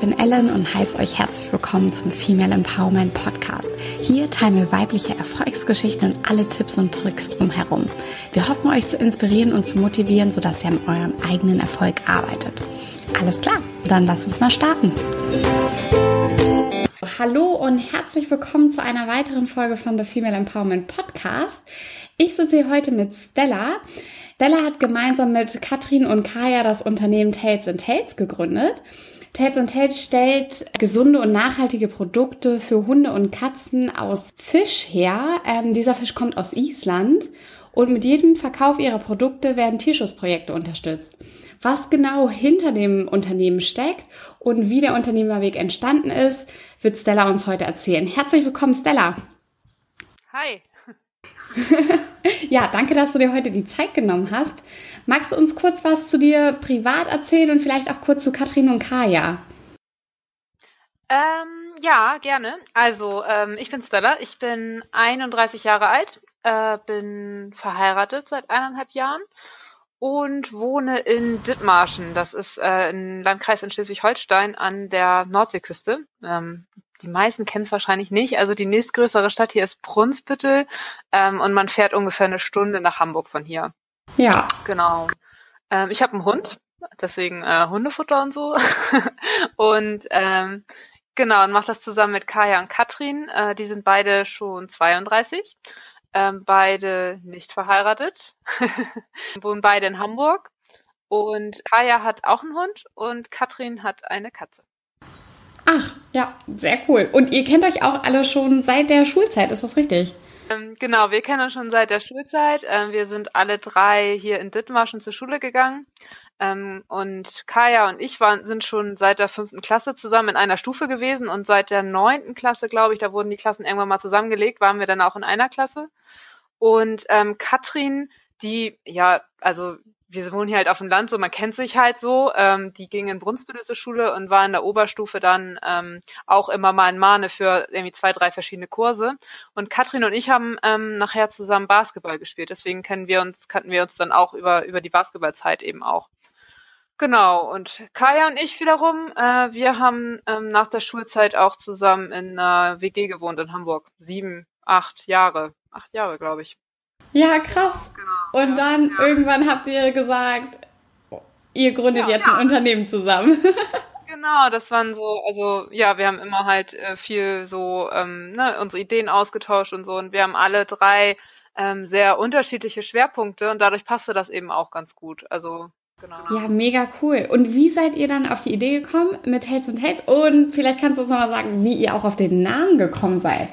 bin Ellen und heiße euch herzlich willkommen zum Female Empowerment Podcast. Hier teilen wir weibliche Erfolgsgeschichten und alle Tipps und Tricks drumherum. Wir hoffen, euch zu inspirieren und zu motivieren, sodass ihr an eurem eigenen Erfolg arbeitet. Alles klar, dann lasst uns mal starten. Hallo und herzlich willkommen zu einer weiteren Folge von The Female Empowerment Podcast. Ich sitze hier heute mit Stella. Stella hat gemeinsam mit Katrin und Kaya das Unternehmen and Tales gegründet. And Tales stellt gesunde und nachhaltige Produkte für Hunde und Katzen aus Fisch her. Ähm, dieser Fisch kommt aus Island und mit jedem Verkauf ihrer Produkte werden Tierschutzprojekte unterstützt. Was genau hinter dem Unternehmen steckt und wie der Unternehmerweg entstanden ist, wird Stella uns heute erzählen. Herzlich willkommen, Stella. Hi. ja, danke, dass du dir heute die Zeit genommen hast. Magst du uns kurz was zu dir privat erzählen und vielleicht auch kurz zu Katrin und Kaya? Ähm, ja, gerne. Also, ähm, ich bin Stella, ich bin 31 Jahre alt, äh, bin verheiratet seit eineinhalb Jahren und wohne in Dithmarschen. Das ist äh, ein Landkreis in Schleswig-Holstein an der Nordseeküste. Ähm, die meisten kennen es wahrscheinlich nicht. Also die nächstgrößere Stadt hier ist Brunsbüttel ähm, und man fährt ungefähr eine Stunde nach Hamburg von hier. Ja. Genau. Ähm, ich habe einen Hund, deswegen äh, Hundefutter und so. und ähm, genau, und mache das zusammen mit Kaya und Katrin. Äh, die sind beide schon 32. Ähm, beide nicht verheiratet, wohnen beide in Hamburg. Und Kaya hat auch einen Hund und Katrin hat eine Katze. Ach, ja, sehr cool. Und ihr kennt euch auch alle schon seit der Schulzeit, ist das richtig? Ähm, genau, wir kennen uns schon seit der Schulzeit. Ähm, wir sind alle drei hier in Dithmarschen zur Schule gegangen. Ähm, und Kaya und ich waren, sind schon seit der fünften Klasse zusammen in einer Stufe gewesen und seit der neunten Klasse, glaube ich, da wurden die Klassen irgendwann mal zusammengelegt, waren wir dann auch in einer Klasse. Und ähm, Katrin, die, ja, also wir wohnen hier halt auf dem Land, so man kennt sich halt so. Ähm, die ging in Brunsbüttel zur Schule und war in der Oberstufe dann ähm, auch immer mal in Mahne für irgendwie zwei, drei verschiedene Kurse. Und Katrin und ich haben ähm, nachher zusammen Basketball gespielt. Deswegen kennen wir uns, kannten wir uns dann auch über über die Basketballzeit eben auch. Genau. Und Kaya und ich wiederum, äh, wir haben ähm, nach der Schulzeit auch zusammen in einer WG gewohnt in Hamburg. Sieben, acht Jahre, acht Jahre, glaube ich. Ja, krass. Genau, und dann ja. irgendwann habt ihr gesagt, ihr gründet ja, jetzt ja. ein Unternehmen zusammen. Genau, das waren so, also ja, wir haben immer halt äh, viel so ähm, ne, unsere Ideen ausgetauscht und so und wir haben alle drei ähm, sehr unterschiedliche Schwerpunkte und dadurch passte das eben auch ganz gut. Also Genau. Ja, mega cool. Und wie seid ihr dann auf die Idee gekommen mit Tales und Tales? Und vielleicht kannst du uns nochmal sagen, wie ihr auch auf den Namen gekommen seid.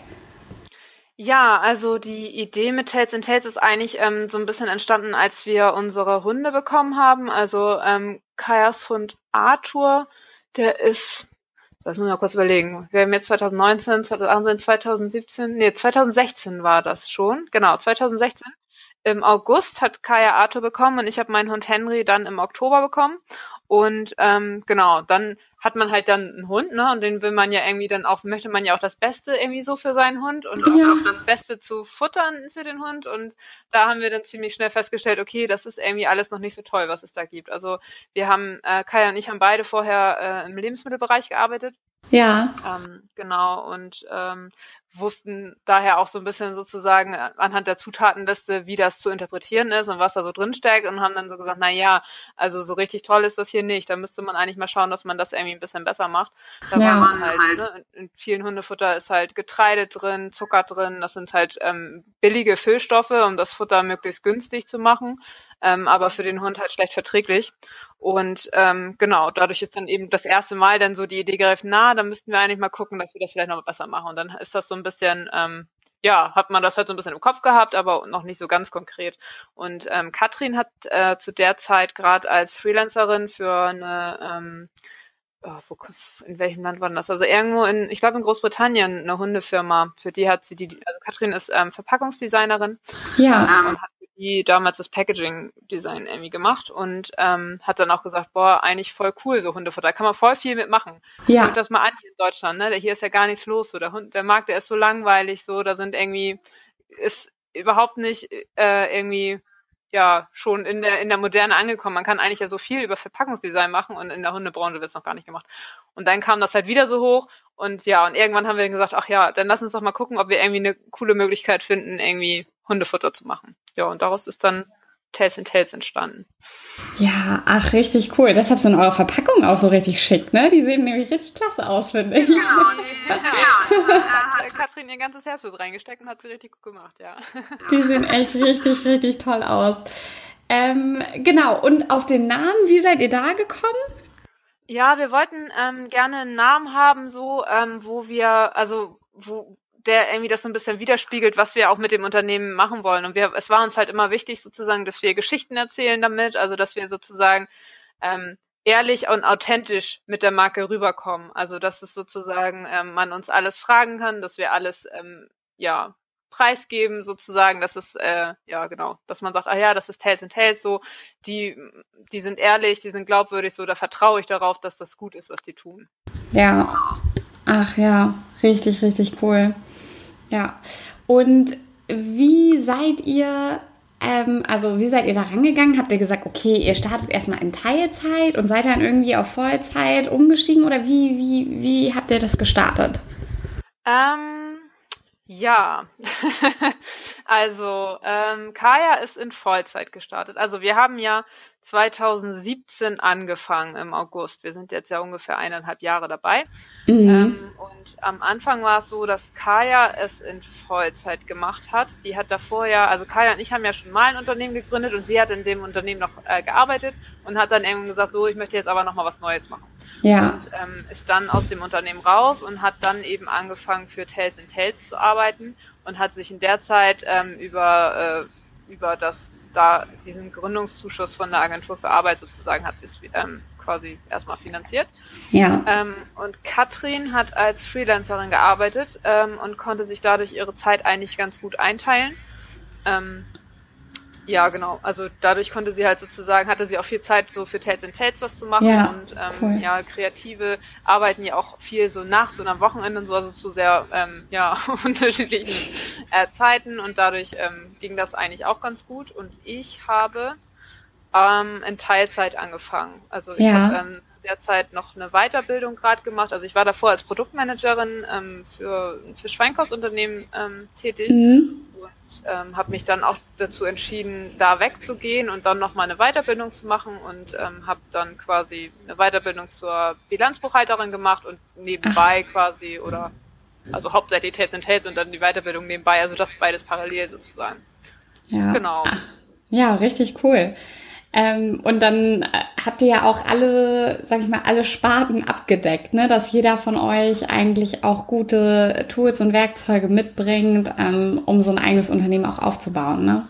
Ja, also die Idee mit Tales and Tales ist eigentlich ähm, so ein bisschen entstanden, als wir unsere Hunde bekommen haben. Also ähm, Kajas Hund Arthur, der ist, das muss ich mal kurz überlegen. Wir haben jetzt 2019, 2017, nee, 2016 war das schon. Genau, 2016. Im August hat Kaya Arthur bekommen und ich habe meinen Hund Henry dann im Oktober bekommen. Und ähm, genau, dann hat man halt dann einen Hund, ne? Und den will man ja irgendwie dann auch, möchte man ja auch das Beste irgendwie so für seinen Hund und ja. auch das Beste zu futtern für den Hund. Und da haben wir dann ziemlich schnell festgestellt, okay, das ist irgendwie alles noch nicht so toll, was es da gibt. Also wir haben, äh, Kaya und ich haben beide vorher äh, im Lebensmittelbereich gearbeitet. Ja. Ähm, genau, und ähm, wussten daher auch so ein bisschen sozusagen äh, anhand der Zutatenliste, wie das zu interpretieren ist und was da so drin steckt und haben dann so gesagt, na ja, also so richtig toll ist das hier nicht. Da müsste man eigentlich mal schauen, dass man das irgendwie ein bisschen besser macht. Da ja. war man halt, ne, in vielen Hundefutter ist halt Getreide drin, Zucker drin, das sind halt ähm, billige Füllstoffe, um das Futter möglichst günstig zu machen, ähm, aber für den Hund halt schlecht verträglich. Und ähm, genau, dadurch ist dann eben das erste Mal dann so die Idee gereift, na, dann müssten wir eigentlich mal gucken, dass wir das vielleicht noch besser machen. Und dann ist das so ein bisschen, ähm, ja, hat man das halt so ein bisschen im Kopf gehabt, aber noch nicht so ganz konkret. Und ähm, Katrin hat äh, zu der Zeit gerade als Freelancerin für eine ähm, oh, wo, in welchem Land war das? Also irgendwo in, ich glaube in Großbritannien, eine Hundefirma. Für die hat sie die, also Katrin ist ähm, Verpackungsdesignerin. Ja. Ähm, und hat die damals das Packaging-Design irgendwie gemacht und ähm, hat dann auch gesagt, boah, eigentlich voll cool, so Hundefutter. Da kann man voll viel mitmachen. Ja. Guck das mal an hier in Deutschland, ne? Hier ist ja gar nichts los. So. Der Hund, der Markt, der ist so langweilig, so, da sind irgendwie, ist überhaupt nicht äh, irgendwie ja schon in der, in der Moderne angekommen. Man kann eigentlich ja so viel über Verpackungsdesign machen und in der Hundebranche wird es noch gar nicht gemacht. Und dann kam das halt wieder so hoch und ja, und irgendwann haben wir gesagt, ach ja, dann lass uns doch mal gucken, ob wir irgendwie eine coole Möglichkeit finden, irgendwie Hundefutter zu machen. Ja, und daraus ist dann Tales and Tales entstanden. Ja, ach, richtig cool. Deshalb sind eure Verpackungen auch so richtig schick, ne? Die sehen nämlich richtig klasse aus, finde ich. Ja, ja, ja. hat Katrin ihr ganzes Herzblut reingesteckt und hat sie richtig gut gemacht, ja. Die sehen echt richtig, richtig toll aus. Ähm, genau, und auf den Namen, wie seid ihr da gekommen? Ja, wir wollten ähm, gerne einen Namen haben, so, ähm, wo wir, also wo, der irgendwie das so ein bisschen widerspiegelt, was wir auch mit dem Unternehmen machen wollen. Und wir, es war uns halt immer wichtig sozusagen, dass wir Geschichten erzählen damit, also dass wir sozusagen ähm, ehrlich und authentisch mit der Marke rüberkommen. Also dass es sozusagen ähm, man uns alles fragen kann, dass wir alles ähm, ja preisgeben sozusagen, dass es äh, ja genau, dass man sagt, ah ja, das ist Tales and Tales so, die die sind ehrlich, die sind glaubwürdig, so da vertraue ich darauf, dass das gut ist, was die tun. Ja. Ach ja, richtig, richtig cool. Ja. Und wie seid ihr, ähm, also wie seid ihr da rangegangen? Habt ihr gesagt, okay, ihr startet erstmal in Teilzeit und seid dann irgendwie auf Vollzeit umgestiegen oder wie, wie, wie habt ihr das gestartet? Ähm, ja, also ähm, Kaya ist in Vollzeit gestartet. Also wir haben ja 2017 angefangen im August. Wir sind jetzt ja ungefähr eineinhalb Jahre dabei. Mhm. Ähm, und am Anfang war es so, dass Kaya es in Vollzeit gemacht hat. Die hat davor ja, also Kaya und ich haben ja schon mal ein Unternehmen gegründet und sie hat in dem Unternehmen noch äh, gearbeitet und hat dann irgendwann gesagt, so, ich möchte jetzt aber nochmal was Neues machen. Ja. Und ähm, ist dann aus dem Unternehmen raus und hat dann eben angefangen für Tales and Tales zu arbeiten und hat sich in der Zeit ähm, über äh, über das da diesen Gründungszuschuss von der Agentur für Arbeit sozusagen hat sie es ähm, quasi erstmal finanziert. Ja. Ähm, und Katrin hat als Freelancerin gearbeitet ähm, und konnte sich dadurch ihre Zeit eigentlich ganz gut einteilen. Ja, genau. Also dadurch konnte sie halt sozusagen, hatte sie auch viel Zeit so für Tales and Tales was zu machen ja, und ähm, cool. ja, Kreative arbeiten ja auch viel so nachts und am Wochenende und so, also zu sehr ähm, ja, unterschiedlichen äh, Zeiten und dadurch ähm, ging das eigentlich auch ganz gut und ich habe ähm, in Teilzeit angefangen. Also ich ja. habe ähm, zu der Zeit noch eine Weiterbildung gerade gemacht. Also ich war davor als Produktmanagerin ähm, für, für Schweinkostunternehmen ähm, tätig mhm ähm, habe mich dann auch dazu entschieden, da wegzugehen und dann nochmal eine Weiterbildung zu machen und ähm, habe dann quasi eine Weiterbildung zur Bilanzbuchhalterin gemacht und nebenbei Ach. quasi oder also hauptsächlich Tales and Tales und dann die Weiterbildung nebenbei, also das beides parallel sozusagen. Ja. Genau. Ja, richtig cool. Ähm, und dann äh, habt ihr ja auch alle, sag ich mal, alle Sparten abgedeckt, ne? dass jeder von euch eigentlich auch gute Tools und Werkzeuge mitbringt, ähm, um so ein eigenes Unternehmen auch aufzubauen. Ne?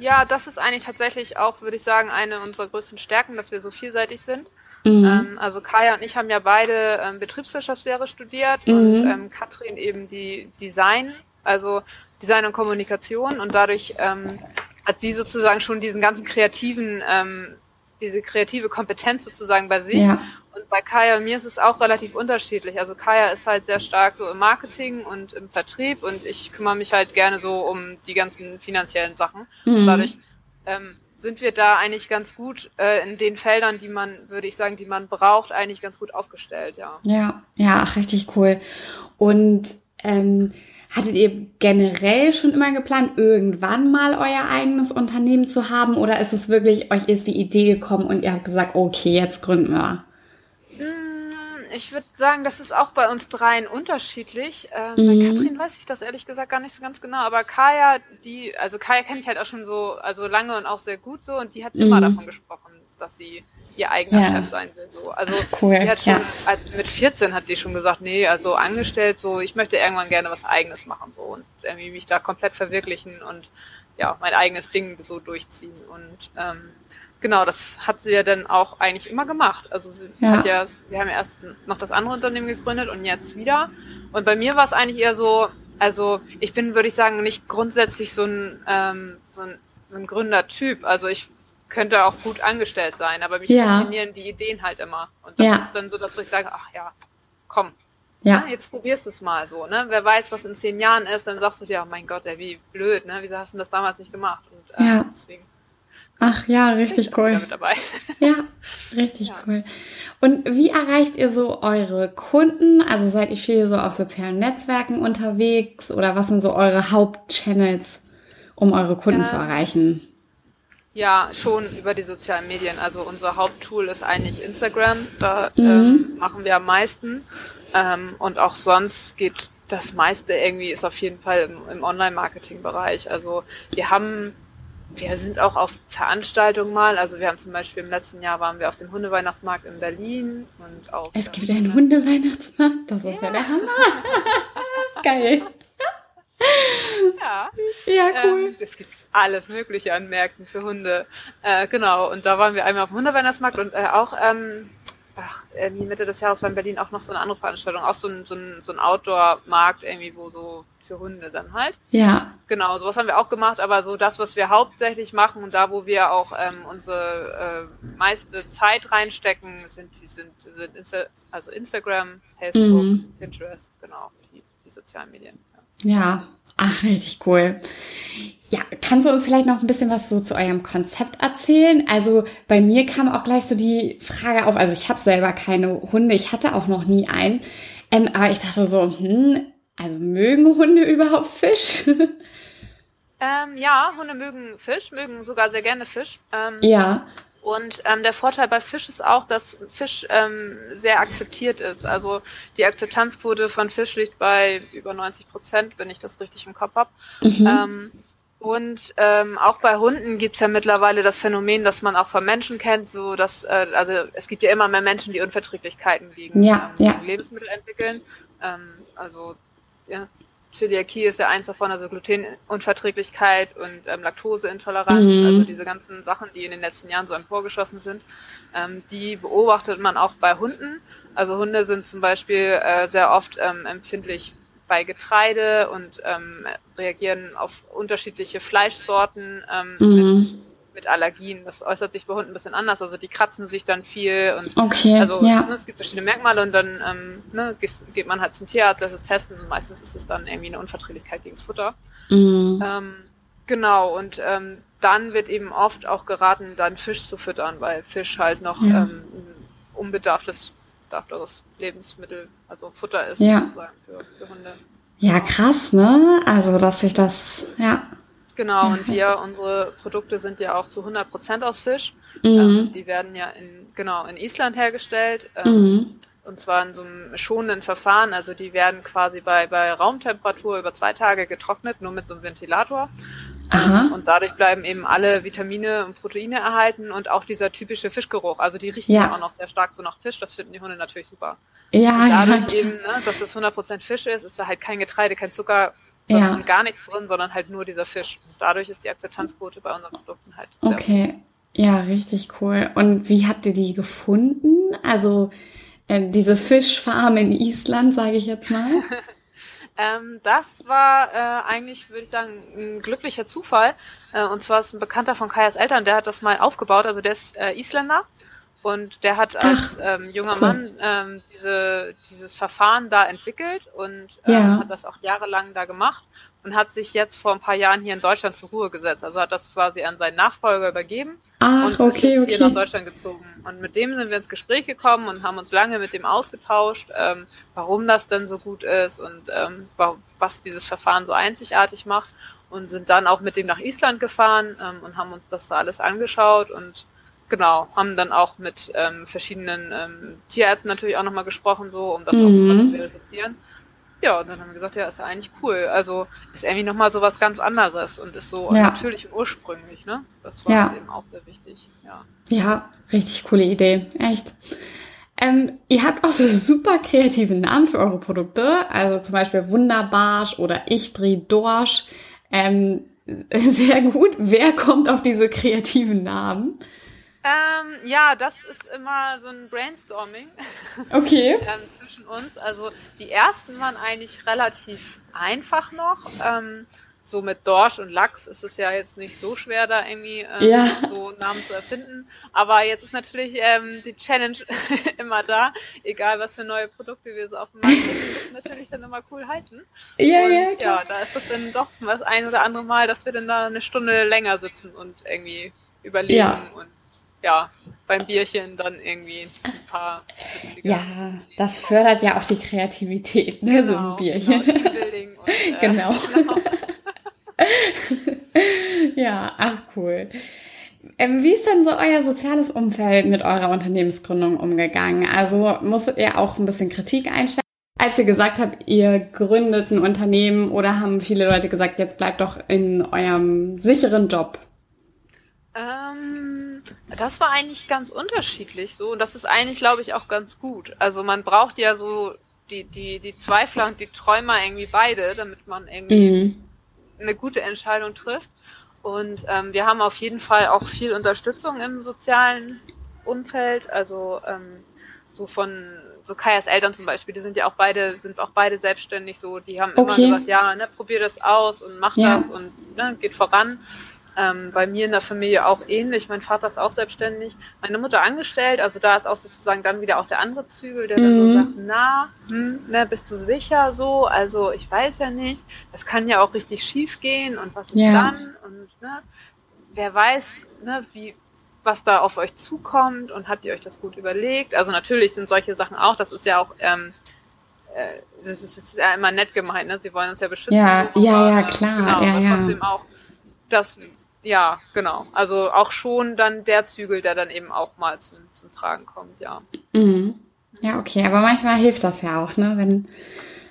Ja, das ist eigentlich tatsächlich auch, würde ich sagen, eine unserer größten Stärken, dass wir so vielseitig sind. Mhm. Ähm, also Kaya und ich haben ja beide ähm, Betriebswirtschaftslehre studiert mhm. und ähm, Katrin eben die Design, also Design und Kommunikation und dadurch ähm, hat sie sozusagen schon diesen ganzen kreativen, ähm, diese kreative Kompetenz sozusagen bei sich. Ja. Und bei Kaya und mir ist es auch relativ unterschiedlich. Also Kaya ist halt sehr stark so im Marketing und im Vertrieb und ich kümmere mich halt gerne so um die ganzen finanziellen Sachen. Mhm. Und dadurch ähm, sind wir da eigentlich ganz gut äh, in den Feldern, die man, würde ich sagen, die man braucht, eigentlich ganz gut aufgestellt, ja. Ja, ja, ach, richtig cool. Und ähm, Hattet ihr generell schon immer geplant, irgendwann mal euer eigenes Unternehmen zu haben? Oder ist es wirklich, euch ist die Idee gekommen und ihr habt gesagt, okay, jetzt gründen wir? Mm, ich würde sagen, das ist auch bei uns dreien unterschiedlich. Ähm, mhm. Bei Katrin weiß ich das ehrlich gesagt gar nicht so ganz genau, aber Kaya, die, also Kaya kenne ich halt auch schon so, also lange und auch sehr gut so und die hat mhm. immer davon gesprochen, dass sie ihr eigener ja. Chef sein will. So. Also cool. sie hat schon, ja. als mit 14 hat die schon gesagt, nee, also angestellt, so ich möchte irgendwann gerne was eigenes machen so und irgendwie mich da komplett verwirklichen und ja, mein eigenes Ding so durchziehen. Und ähm, genau, das hat sie ja dann auch eigentlich immer gemacht. Also sie ja. hat ja, wir haben ja erst noch das andere Unternehmen gegründet und jetzt wieder. Und bei mir war es eigentlich eher so, also ich bin, würde ich sagen, nicht grundsätzlich so ein, ähm, so ein, so ein Gründertyp. Also ich könnte auch gut angestellt sein, aber mich ja. faszinieren die Ideen halt immer. Und das ja. ist dann so, dass ich sage, ach ja, komm, ja. Na, jetzt probierst du es mal so, ne? Wer weiß, was in zehn Jahren ist, dann sagst du dir, oh mein Gott, ey, wie blöd, ne? Wieso hast du das damals nicht gemacht? Und äh, ja. deswegen Ach ja, richtig cool. Ja, richtig ja. cool. Und wie erreicht ihr so eure Kunden? Also seid ihr viel so auf sozialen Netzwerken unterwegs oder was sind so eure Hauptchannels, um eure Kunden ähm, zu erreichen? Ja, schon über die sozialen Medien. Also unser Haupttool ist eigentlich Instagram. Da mhm. ähm, machen wir am meisten. Ähm, und auch sonst geht das meiste irgendwie ist auf jeden Fall im, im Online-Marketing-Bereich. Also wir haben wir sind auch auf Veranstaltungen mal. Also wir haben zum Beispiel im letzten Jahr waren wir auf dem Hundeweihnachtsmarkt in Berlin und auch. Es gibt einen Hundeweihnachtsmarkt, das ist ja, ja der Hammer. Geil. Ja. Ja, cool. Ähm, es gibt alles Mögliche an Märkten für Hunde. Äh, genau. Und da waren wir einmal auf dem Hundeweihnachtsmarkt und äh, auch ähm, ach, irgendwie Mitte des Jahres war in Berlin auch noch so eine andere Veranstaltung, auch so ein, so ein, so ein Outdoor-Markt irgendwie, wo so für Hunde dann halt. Ja. Genau, sowas haben wir auch gemacht, aber so das, was wir hauptsächlich machen und da, wo wir auch ähm, unsere äh, meiste Zeit reinstecken, sind die sind, sind Insta also Instagram, Facebook, mhm. Pinterest, genau, die, die sozialen Medien. Ja. ja, ach, richtig cool. Ja, kannst du uns vielleicht noch ein bisschen was so zu eurem Konzept erzählen? Also bei mir kam auch gleich so die Frage auf, also ich habe selber keine Hunde, ich hatte auch noch nie einen, ähm, aber ich dachte so, hm, also mögen Hunde überhaupt Fisch? Ähm, ja, Hunde mögen Fisch, mögen sogar sehr gerne Fisch. Ähm, ja. Und ähm, der Vorteil bei Fisch ist auch, dass Fisch ähm, sehr akzeptiert ist. Also die Akzeptanzquote von Fisch liegt bei über 90 Prozent, wenn ich das richtig im Kopf habe. Mhm. Ähm, und ähm, auch bei Hunden gibt's ja mittlerweile das Phänomen, dass man auch von Menschen kennt, so dass äh, also es gibt ja immer mehr Menschen, die Unverträglichkeiten gegen ja, ähm, ja. Lebensmittel entwickeln. Ähm, also ja, Zöliakie ist ja eins davon, also Glutenunverträglichkeit und ähm, Laktoseintoleranz, mhm. also diese ganzen Sachen, die in den letzten Jahren so emporgeschossen sind, ähm, die beobachtet man auch bei Hunden. Also Hunde sind zum Beispiel äh, sehr oft ähm, empfindlich bei Getreide und ähm, reagieren auf unterschiedliche Fleischsorten ähm, mhm. mit mit Allergien. Das äußert sich bei Hunden ein bisschen anders. Also die kratzen sich dann viel und okay, also ja. ne, es gibt verschiedene Merkmale und dann ähm, ne, geht man halt zum Tierarzt, lässt es testen und meistens ist es dann irgendwie eine Unverträglichkeit gegen das Futter. Mhm. Ähm, genau, und ähm, dann wird eben oft auch geraten, dann Fisch zu füttern, weil Fisch halt noch ja. ähm, unbedarftes bedarfteres Lebensmittel, also Futter ist ja. sozusagen für, für Hunde. Ja, krass, ne? Also, dass sich das, ja, Genau, und wir, unsere Produkte sind ja auch zu 100 Prozent aus Fisch. Mhm. Ähm, die werden ja in, genau, in Island hergestellt. Ähm, mhm. Und zwar in so einem schonenden Verfahren. Also die werden quasi bei, bei Raumtemperatur über zwei Tage getrocknet, nur mit so einem Ventilator. Aha. Und dadurch bleiben eben alle Vitamine und Proteine erhalten und auch dieser typische Fischgeruch. Also die riechen ja, auch noch sehr stark so nach Fisch. Das finden die Hunde natürlich super. Ja, und dadurch ja. eben, ne, dass es 100% Fisch ist, ist da halt kein Getreide, kein Zucker, ja. gar nichts drin, sondern halt nur dieser Fisch. Und dadurch ist die Akzeptanzquote bei unseren Produkten halt. okay, ja, richtig cool. Und wie habt ihr die gefunden? Also äh, diese Fischfarm in Island, sage ich jetzt mal. ähm, das war äh, eigentlich, würde ich sagen, ein glücklicher Zufall. Äh, und zwar ist ein Bekannter von Kajas Eltern, der hat das mal aufgebaut. Also der ist äh, Isländer und der hat als Ach, ähm, junger cool. Mann ähm, diese, dieses Verfahren da entwickelt und ähm, ja. hat das auch jahrelang da gemacht und hat sich jetzt vor ein paar Jahren hier in Deutschland zur Ruhe gesetzt. Also hat das quasi an seinen Nachfolger übergeben Ach, und okay, ist okay. hier nach Deutschland gezogen. Und mit dem sind wir ins Gespräch gekommen und haben uns lange mit dem ausgetauscht, ähm, warum das denn so gut ist und ähm, was dieses Verfahren so einzigartig macht. Und sind dann auch mit dem nach Island gefahren ähm, und haben uns das da alles angeschaut und Genau, haben dann auch mit ähm, verschiedenen ähm, Tierärzten natürlich auch nochmal gesprochen, so, um das mhm. auch nochmal zu verifizieren. Ja, und dann haben wir gesagt, ja, ist ja eigentlich cool. Also ist irgendwie nochmal so was ganz anderes und ist so ja. natürlich ursprünglich, ne? Das war ja. eben auch sehr wichtig, ja. Ja, richtig coole Idee, echt. Ähm, ihr habt auch so super kreative Namen für eure Produkte, also zum Beispiel Wunderbarsch oder Ich dreh Dorsch. Ähm, sehr gut. Wer kommt auf diese kreativen Namen? Ähm, ja, das ist immer so ein Brainstorming okay. ähm, zwischen uns. Also die ersten waren eigentlich relativ einfach noch. Ähm, so mit Dorsch und Lachs ist es ja jetzt nicht so schwer, da irgendwie ähm, ja. so Namen zu erfinden. Aber jetzt ist natürlich ähm, die Challenge immer da, egal was für neue Produkte wir so auf dem Markt bringen, müssen natürlich dann immer cool heißen. Ja, und, ja, klar. ja, da ist das dann doch das ein oder andere Mal, dass wir dann da eine Stunde länger sitzen und irgendwie überlegen ja. und ja, beim Bierchen dann irgendwie ein paar witzige Ja, das fördert ja auch die Kreativität, ne, genau, so ein genau, Bierchen. Genau, und, äh, genau. genau. ja, ach cool. Ähm, wie ist denn so euer soziales Umfeld mit eurer Unternehmensgründung umgegangen? Also musstet ihr auch ein bisschen Kritik einstellen? Als ihr gesagt habt, ihr gründet ein Unternehmen oder haben viele Leute gesagt, jetzt bleibt doch in eurem sicheren Job? Ähm, das war eigentlich ganz unterschiedlich so und das ist eigentlich, glaube ich, auch ganz gut. Also man braucht ja so die, die, die Zweifler und die Träumer irgendwie beide, damit man irgendwie mhm. eine gute Entscheidung trifft. Und ähm, wir haben auf jeden Fall auch viel Unterstützung im sozialen Umfeld, also ähm, so von so Kajas Eltern zum Beispiel, die sind ja auch beide, sind auch beide selbstständig so, die haben okay. immer gesagt, ja, ne, probier das aus und mach ja. das und ne, geht voran. Ähm, bei mir in der Familie auch ähnlich. Mein Vater ist auch selbstständig, meine Mutter angestellt, also da ist auch sozusagen dann wieder auch der andere Zügel, der mhm. dann so mhm. sagt, na, hm, ne, bist du sicher so? Also ich weiß ja nicht, das kann ja auch richtig schief gehen und was ist ja. dann? Und ne, wer weiß, ne, wie, was da auf euch zukommt und habt ihr euch das gut überlegt? Also natürlich sind solche Sachen auch, das ist ja auch, ähm, äh, das, ist, das ist ja immer nett gemeint, ne? Sie wollen uns ja beschützen. Ja, so, ja, ja, klar. Genau, ja, ja. trotzdem auch, dass ja, genau. Also auch schon dann der Zügel, der dann eben auch mal zum, zum Tragen kommt, ja. Mhm. Ja, okay, aber manchmal hilft das ja auch, ne? Wenn,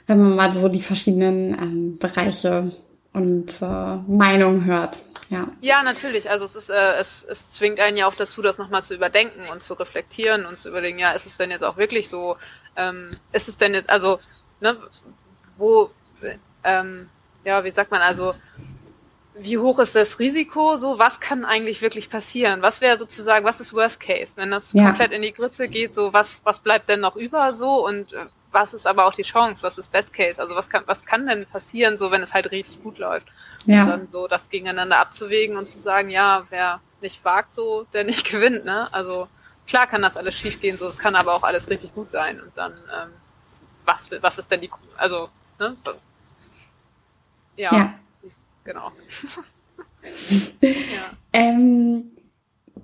wenn man mal so die verschiedenen ähm, Bereiche und äh, Meinungen hört. Ja. ja, natürlich. Also es ist, äh, es, es zwingt einen ja auch dazu, das nochmal zu überdenken und zu reflektieren und zu überlegen, ja, ist es denn jetzt auch wirklich so, ähm, ist es denn jetzt, also, ne, wo, ähm, ja, wie sagt man, also wie hoch ist das Risiko? So, was kann eigentlich wirklich passieren? Was wäre sozusagen, was ist Worst Case? Wenn das ja. komplett in die Grütze geht, so, was, was bleibt denn noch über so? Und äh, was ist aber auch die Chance? Was ist Best Case? Also, was kann, was kann denn passieren, so, wenn es halt richtig gut läuft? Ja. Und dann so das gegeneinander abzuwägen und zu sagen, ja, wer nicht wagt, so, der nicht gewinnt, ne? Also, klar kann das alles schief gehen, so, es kann aber auch alles richtig gut sein. Und dann, ähm, was, was ist denn die, also, ne? ja. ja genau. ja. ähm,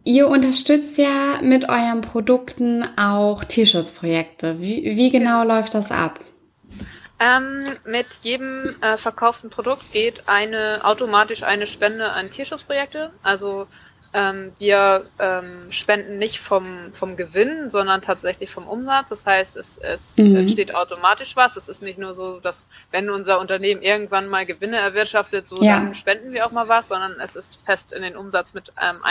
ihr unterstützt ja mit euren Produkten auch Tierschutzprojekte. Wie, wie genau ja. läuft das ab? Ähm, mit jedem äh, verkauften Produkt geht eine automatisch eine Spende an Tierschutzprojekte. Also ähm, wir ähm, spenden nicht vom, vom Gewinn, sondern tatsächlich vom Umsatz. Das heißt, es, es mhm. entsteht automatisch was. Es ist nicht nur so, dass wenn unser Unternehmen irgendwann mal Gewinne erwirtschaftet, so ja. dann spenden wir auch mal was, sondern es ist fest in den Umsatz mit ähm,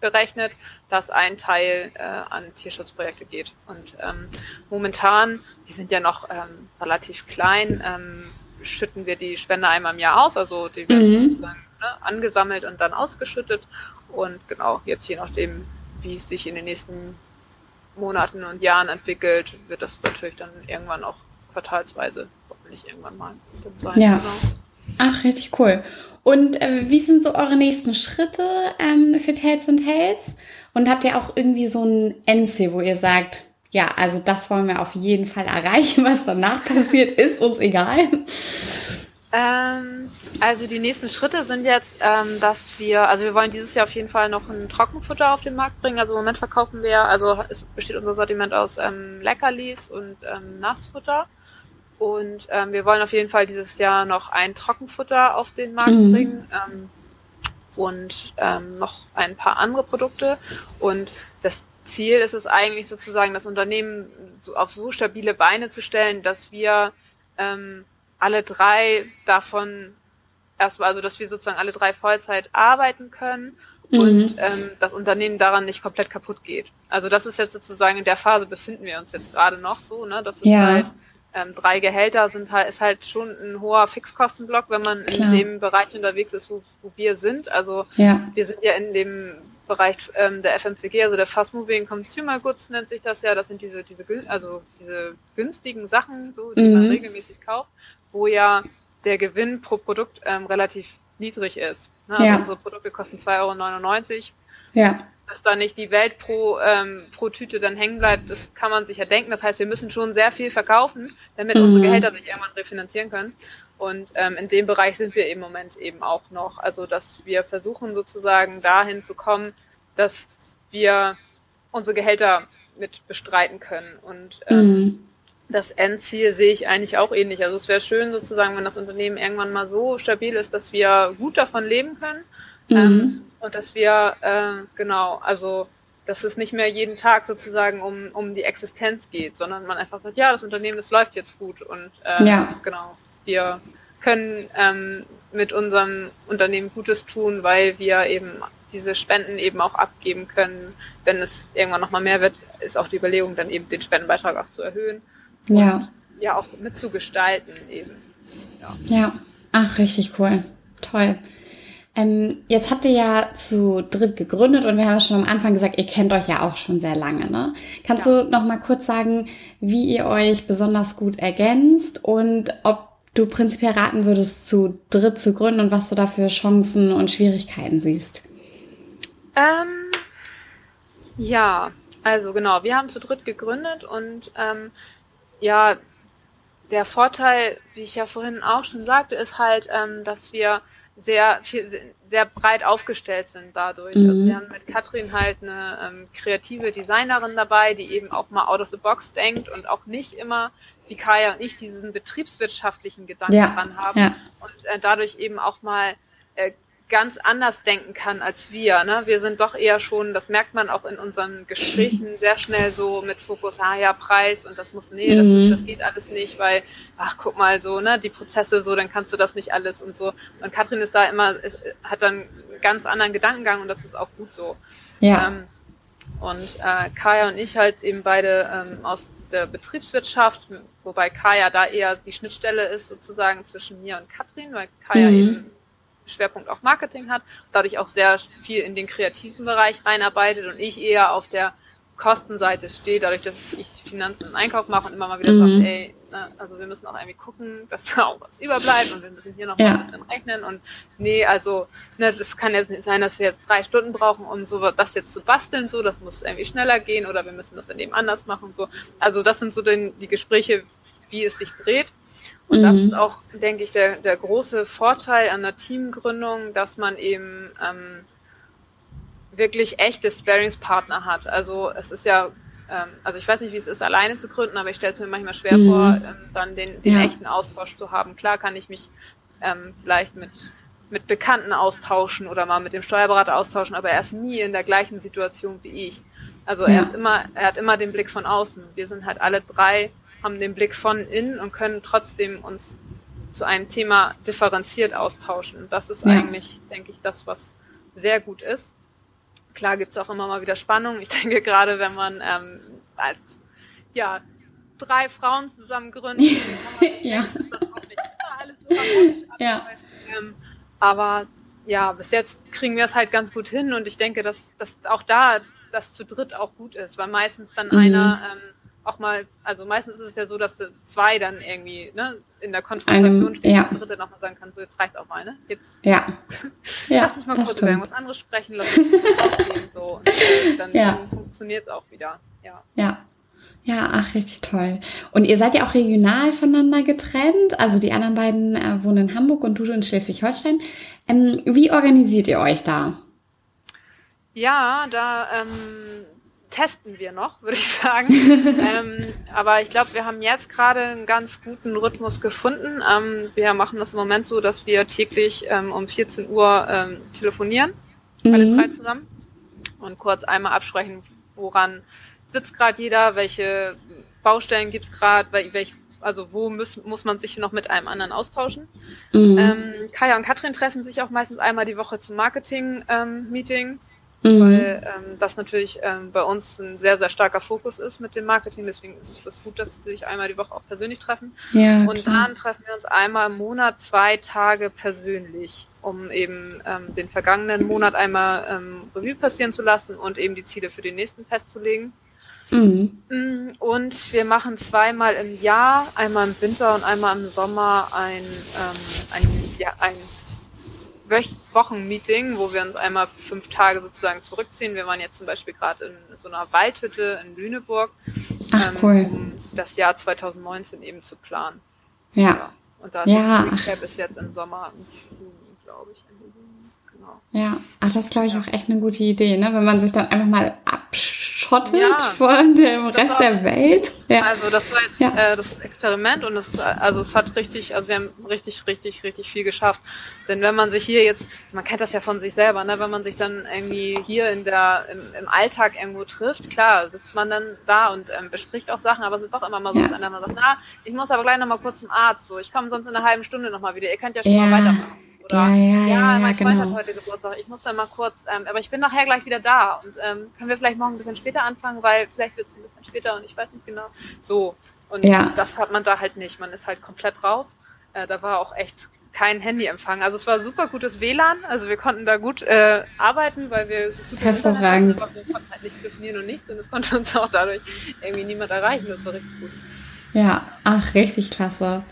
einberechnet, dass ein Teil äh, an Tierschutzprojekte geht. Und ähm, momentan, wir sind ja noch ähm, relativ klein, ähm, schütten wir die Spende einmal im Jahr aus, also die werden mhm. sozusagen ne, angesammelt und dann ausgeschüttet. Und genau, jetzt je nachdem, wie es sich in den nächsten Monaten und Jahren entwickelt, wird das natürlich dann irgendwann auch quartalsweise, hoffentlich irgendwann mal sein. Ja. Genau. Ach, richtig cool. Und äh, wie sind so eure nächsten Schritte ähm, für Tales and Tales? Und habt ihr auch irgendwie so ein Endziel, wo ihr sagt, ja, also das wollen wir auf jeden Fall erreichen, was danach passiert, ist uns egal? Ähm, also die nächsten Schritte sind jetzt, ähm, dass wir, also wir wollen dieses Jahr auf jeden Fall noch ein Trockenfutter auf den Markt bringen. Also im Moment verkaufen wir, also es besteht unser Sortiment aus ähm, Leckerlis und ähm, Nassfutter. Und ähm, wir wollen auf jeden Fall dieses Jahr noch ein Trockenfutter auf den Markt mhm. bringen ähm, und ähm, noch ein paar andere Produkte. Und das Ziel ist es eigentlich sozusagen, das Unternehmen auf so stabile Beine zu stellen, dass wir ähm, alle drei davon erstmal, also dass wir sozusagen alle drei Vollzeit arbeiten können mhm. und ähm, das Unternehmen daran nicht komplett kaputt geht. Also das ist jetzt sozusagen in der Phase befinden wir uns jetzt gerade noch so, ne? Das ist ja. halt ähm, drei Gehälter sind halt ist halt schon ein hoher Fixkostenblock, wenn man Klar. in dem Bereich unterwegs ist, wo, wo wir sind. Also ja. wir sind ja in dem Bereich ähm, der FMCG, also der Fast Moving Consumer Goods nennt sich das ja. Das sind diese diese also diese günstigen Sachen, so, die mhm. man regelmäßig kauft wo ja der Gewinn pro Produkt ähm, relativ niedrig ist. Ne? Also ja. unsere Produkte kosten 2,99 Euro. Ja. dass da nicht die Welt pro, ähm, pro Tüte dann hängen bleibt, das kann man sich ja denken. Das heißt, wir müssen schon sehr viel verkaufen, damit mhm. unsere Gehälter sich irgendwann refinanzieren können. Und ähm, in dem Bereich sind wir im Moment eben auch noch. Also, dass wir versuchen sozusagen dahin zu kommen, dass wir unsere Gehälter mit bestreiten können. Und ähm, mhm. Das Endziel sehe ich eigentlich auch ähnlich. Also es wäre schön sozusagen, wenn das Unternehmen irgendwann mal so stabil ist, dass wir gut davon leben können. Mhm. Ähm, und dass wir, äh, genau, also dass es nicht mehr jeden Tag sozusagen um, um die Existenz geht, sondern man einfach sagt, ja, das Unternehmen, das läuft jetzt gut und äh, ja. genau, wir können ähm, mit unserem Unternehmen Gutes tun, weil wir eben diese Spenden eben auch abgeben können. Wenn es irgendwann nochmal mehr wird, ist auch die Überlegung, dann eben den Spendenbeitrag auch zu erhöhen. Ja. Ja, auch mitzugestalten eben. Ja. ja. Ach, richtig cool. Toll. Ähm, jetzt habt ihr ja zu dritt gegründet und wir haben ja schon am Anfang gesagt, ihr kennt euch ja auch schon sehr lange. Ne? Kannst ja. du noch mal kurz sagen, wie ihr euch besonders gut ergänzt und ob du prinzipiell raten würdest, zu dritt zu gründen und was du da für Chancen und Schwierigkeiten siehst? Ähm, ja, also genau, wir haben zu dritt gegründet und ähm, ja, der Vorteil, wie ich ja vorhin auch schon sagte, ist halt, ähm, dass wir sehr viel, sehr breit aufgestellt sind dadurch. Mhm. Also wir haben mit Katrin halt eine ähm, kreative Designerin dabei, die eben auch mal out of the box denkt und auch nicht immer, wie Kaya und ich, diesen betriebswirtschaftlichen Gedanken ja. dran haben ja. und äh, dadurch eben auch mal äh, ganz anders denken kann als wir. Ne? Wir sind doch eher schon, das merkt man auch in unseren Gesprächen, sehr schnell so mit Fokus, ah ja, Preis und das muss, nee, das, mhm. das geht alles nicht, weil, ach, guck mal so, ne, die Prozesse so, dann kannst du das nicht alles und so. Und Katrin ist da immer, ist, hat dann einen ganz anderen Gedankengang und das ist auch gut so. Ja. Ähm, und äh, Kaya und ich halt eben beide ähm, aus der Betriebswirtschaft, wobei Kaya da eher die Schnittstelle ist sozusagen zwischen mir und Katrin, weil Kaya mhm. eben Schwerpunkt auch Marketing hat, dadurch auch sehr viel in den kreativen Bereich reinarbeitet und ich eher auf der Kostenseite stehe, dadurch, dass ich Finanzen und Einkauf mache und immer mal wieder mhm. sage, ey, ne, also wir müssen auch irgendwie gucken, dass da auch was überbleibt und wir müssen hier noch ja. mal ein bisschen rechnen und nee, also ne, das kann jetzt nicht sein, dass wir jetzt drei Stunden brauchen, um so das jetzt zu basteln, so, das muss irgendwie schneller gehen oder wir müssen das dann eben anders machen, so. Also das sind so den, die Gespräche, wie es sich dreht. Und mhm. das ist auch, denke ich, der, der große Vorteil an der Teamgründung, dass man eben ähm, wirklich echte Sparingspartner hat. Also es ist ja, ähm, also ich weiß nicht, wie es ist, alleine zu gründen, aber ich stelle es mir manchmal schwer mhm. vor, ähm, dann den, den ja. echten Austausch zu haben. Klar kann ich mich ähm, vielleicht mit mit Bekannten austauschen oder mal mit dem Steuerberater austauschen, aber er ist nie in der gleichen Situation wie ich. Also ja. er ist immer, er hat immer den Blick von außen. Wir sind halt alle drei haben den Blick von innen und können trotzdem uns zu einem Thema differenziert austauschen. Und das ist ja. eigentlich, denke ich, das, was sehr gut ist. Klar gibt es auch immer mal wieder Spannung. Ich denke gerade, wenn man ähm, als ja, drei Frauen zusammen gründet, ja. das auch nicht alles so ja. Ähm, aber ja, bis jetzt kriegen wir es halt ganz gut hin und ich denke, dass, dass auch da das zu dritt auch gut ist, weil meistens dann mhm. einer ähm, auch mal, also meistens ist es ja so, dass zwei dann irgendwie ne, in der Konfrontation stehen ja. und der dritte nochmal sagen kann, so jetzt reicht auch mal, ne? Jetzt ja. ja lass uns mal kurz über irgendwas anderes sprechen, lass uns gehen, so. Und äh, dann, ja. dann funktioniert es auch wieder. Ja. ja. Ja, ach, richtig toll. Und ihr seid ja auch regional voneinander getrennt. Also die anderen beiden äh, wohnen in Hamburg und du in Schleswig-Holstein. Ähm, wie organisiert ihr euch da? Ja, da ähm, testen wir noch, würde ich sagen. ähm, aber ich glaube, wir haben jetzt gerade einen ganz guten Rhythmus gefunden. Ähm, wir machen das im Moment so, dass wir täglich ähm, um 14 Uhr ähm, telefonieren, mhm. alle drei zusammen, und kurz einmal absprechen, woran sitzt gerade jeder, welche Baustellen gibt's gerade, welch, also wo muss, muss man sich noch mit einem anderen austauschen. Mhm. Ähm, Kaya und Katrin treffen sich auch meistens einmal die Woche zum Marketing-Meeting. Mhm. Weil ähm, das natürlich ähm, bei uns ein sehr, sehr starker Fokus ist mit dem Marketing. Deswegen ist es gut, dass sie sich einmal die Woche auch persönlich treffen. Ja, und klar. dann treffen wir uns einmal im Monat zwei Tage persönlich, um eben ähm, den vergangenen Monat einmal ähm, Revue passieren zu lassen und eben die Ziele für den nächsten festzulegen. Mhm. Mm, und wir machen zweimal im Jahr, einmal im Winter und einmal im Sommer, ein, ähm, ein, ja, ein Wochenmeeting, wo wir uns einmal für fünf Tage sozusagen zurückziehen. Wir waren jetzt zum Beispiel gerade in so einer Waldhütte in Lüneburg, Ach, cool. ähm, um das Jahr 2019 eben zu planen. Ja. ja. Und da ist ja. Recap ist jetzt im Sommer, im Juni, glaube ich. Ja, Ach, das ist, glaube ich, auch echt eine gute Idee, ne? wenn man sich dann einfach mal abschottet ja, von dem Rest war, der Welt. Ja. Also das war jetzt ja. äh, das Experiment und es, also es hat richtig, also wir haben richtig, richtig, richtig viel geschafft. Denn wenn man sich hier jetzt, man kennt das ja von sich selber, ne? wenn man sich dann irgendwie hier in der, im, im Alltag irgendwo trifft, klar, sitzt man dann da und ähm, bespricht auch Sachen, aber sind doch immer mal so, dass einer sagt, na, ich muss aber gleich nochmal kurz zum Arzt, so, ich komme sonst in einer halben Stunde nochmal wieder, ihr könnt ja schon mal weitermachen. Oder, ja, ja, ja, mein Freund genau. hat heute Geburtstag, ich muss dann mal kurz, ähm, aber ich bin nachher gleich wieder da und ähm, können wir vielleicht morgen ein bisschen später anfangen, weil vielleicht wird es ein bisschen später und ich weiß nicht genau. So, und ja. das hat man da halt nicht. Man ist halt komplett raus. Äh, da war auch echt kein Handyempfang. Also es war super gutes WLAN, also wir konnten da gut äh, arbeiten, weil wir so gut Hervorragend. Hatten, wir konnten halt nicht telefonieren und nichts und es konnte uns auch dadurch irgendwie niemand erreichen. Das war richtig gut. Ja, ach, richtig klasse.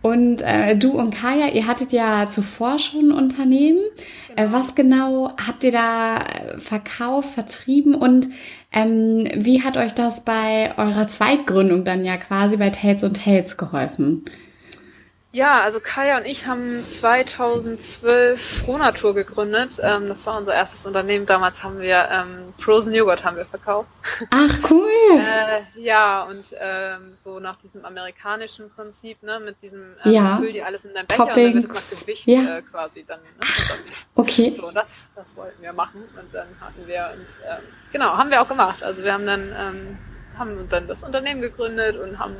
Und äh, du und Kaya, ihr hattet ja zuvor schon ein Unternehmen. Äh, genau. Äh, was genau habt ihr da verkauft, vertrieben und ähm, wie hat euch das bei eurer Zweitgründung dann ja quasi bei Tales und Tales geholfen? Ja, also Kaya und ich haben 2012 Fronatur gegründet. Ähm, das war unser erstes Unternehmen. Damals haben wir ähm, Frozen Joghurt haben wir verkauft. Ach cool. äh, ja, und ähm, so nach diesem amerikanischen Prinzip, ne, mit diesem ähm, ja. Füll dir alles in dein Becher Toppings. und dann wird es nach Gewicht ja. äh, quasi dann. Ne? Das, okay. So, das, das wollten wir machen und dann hatten wir uns, ähm, genau, haben wir auch gemacht. Also wir haben dann ähm, haben dann das Unternehmen gegründet und haben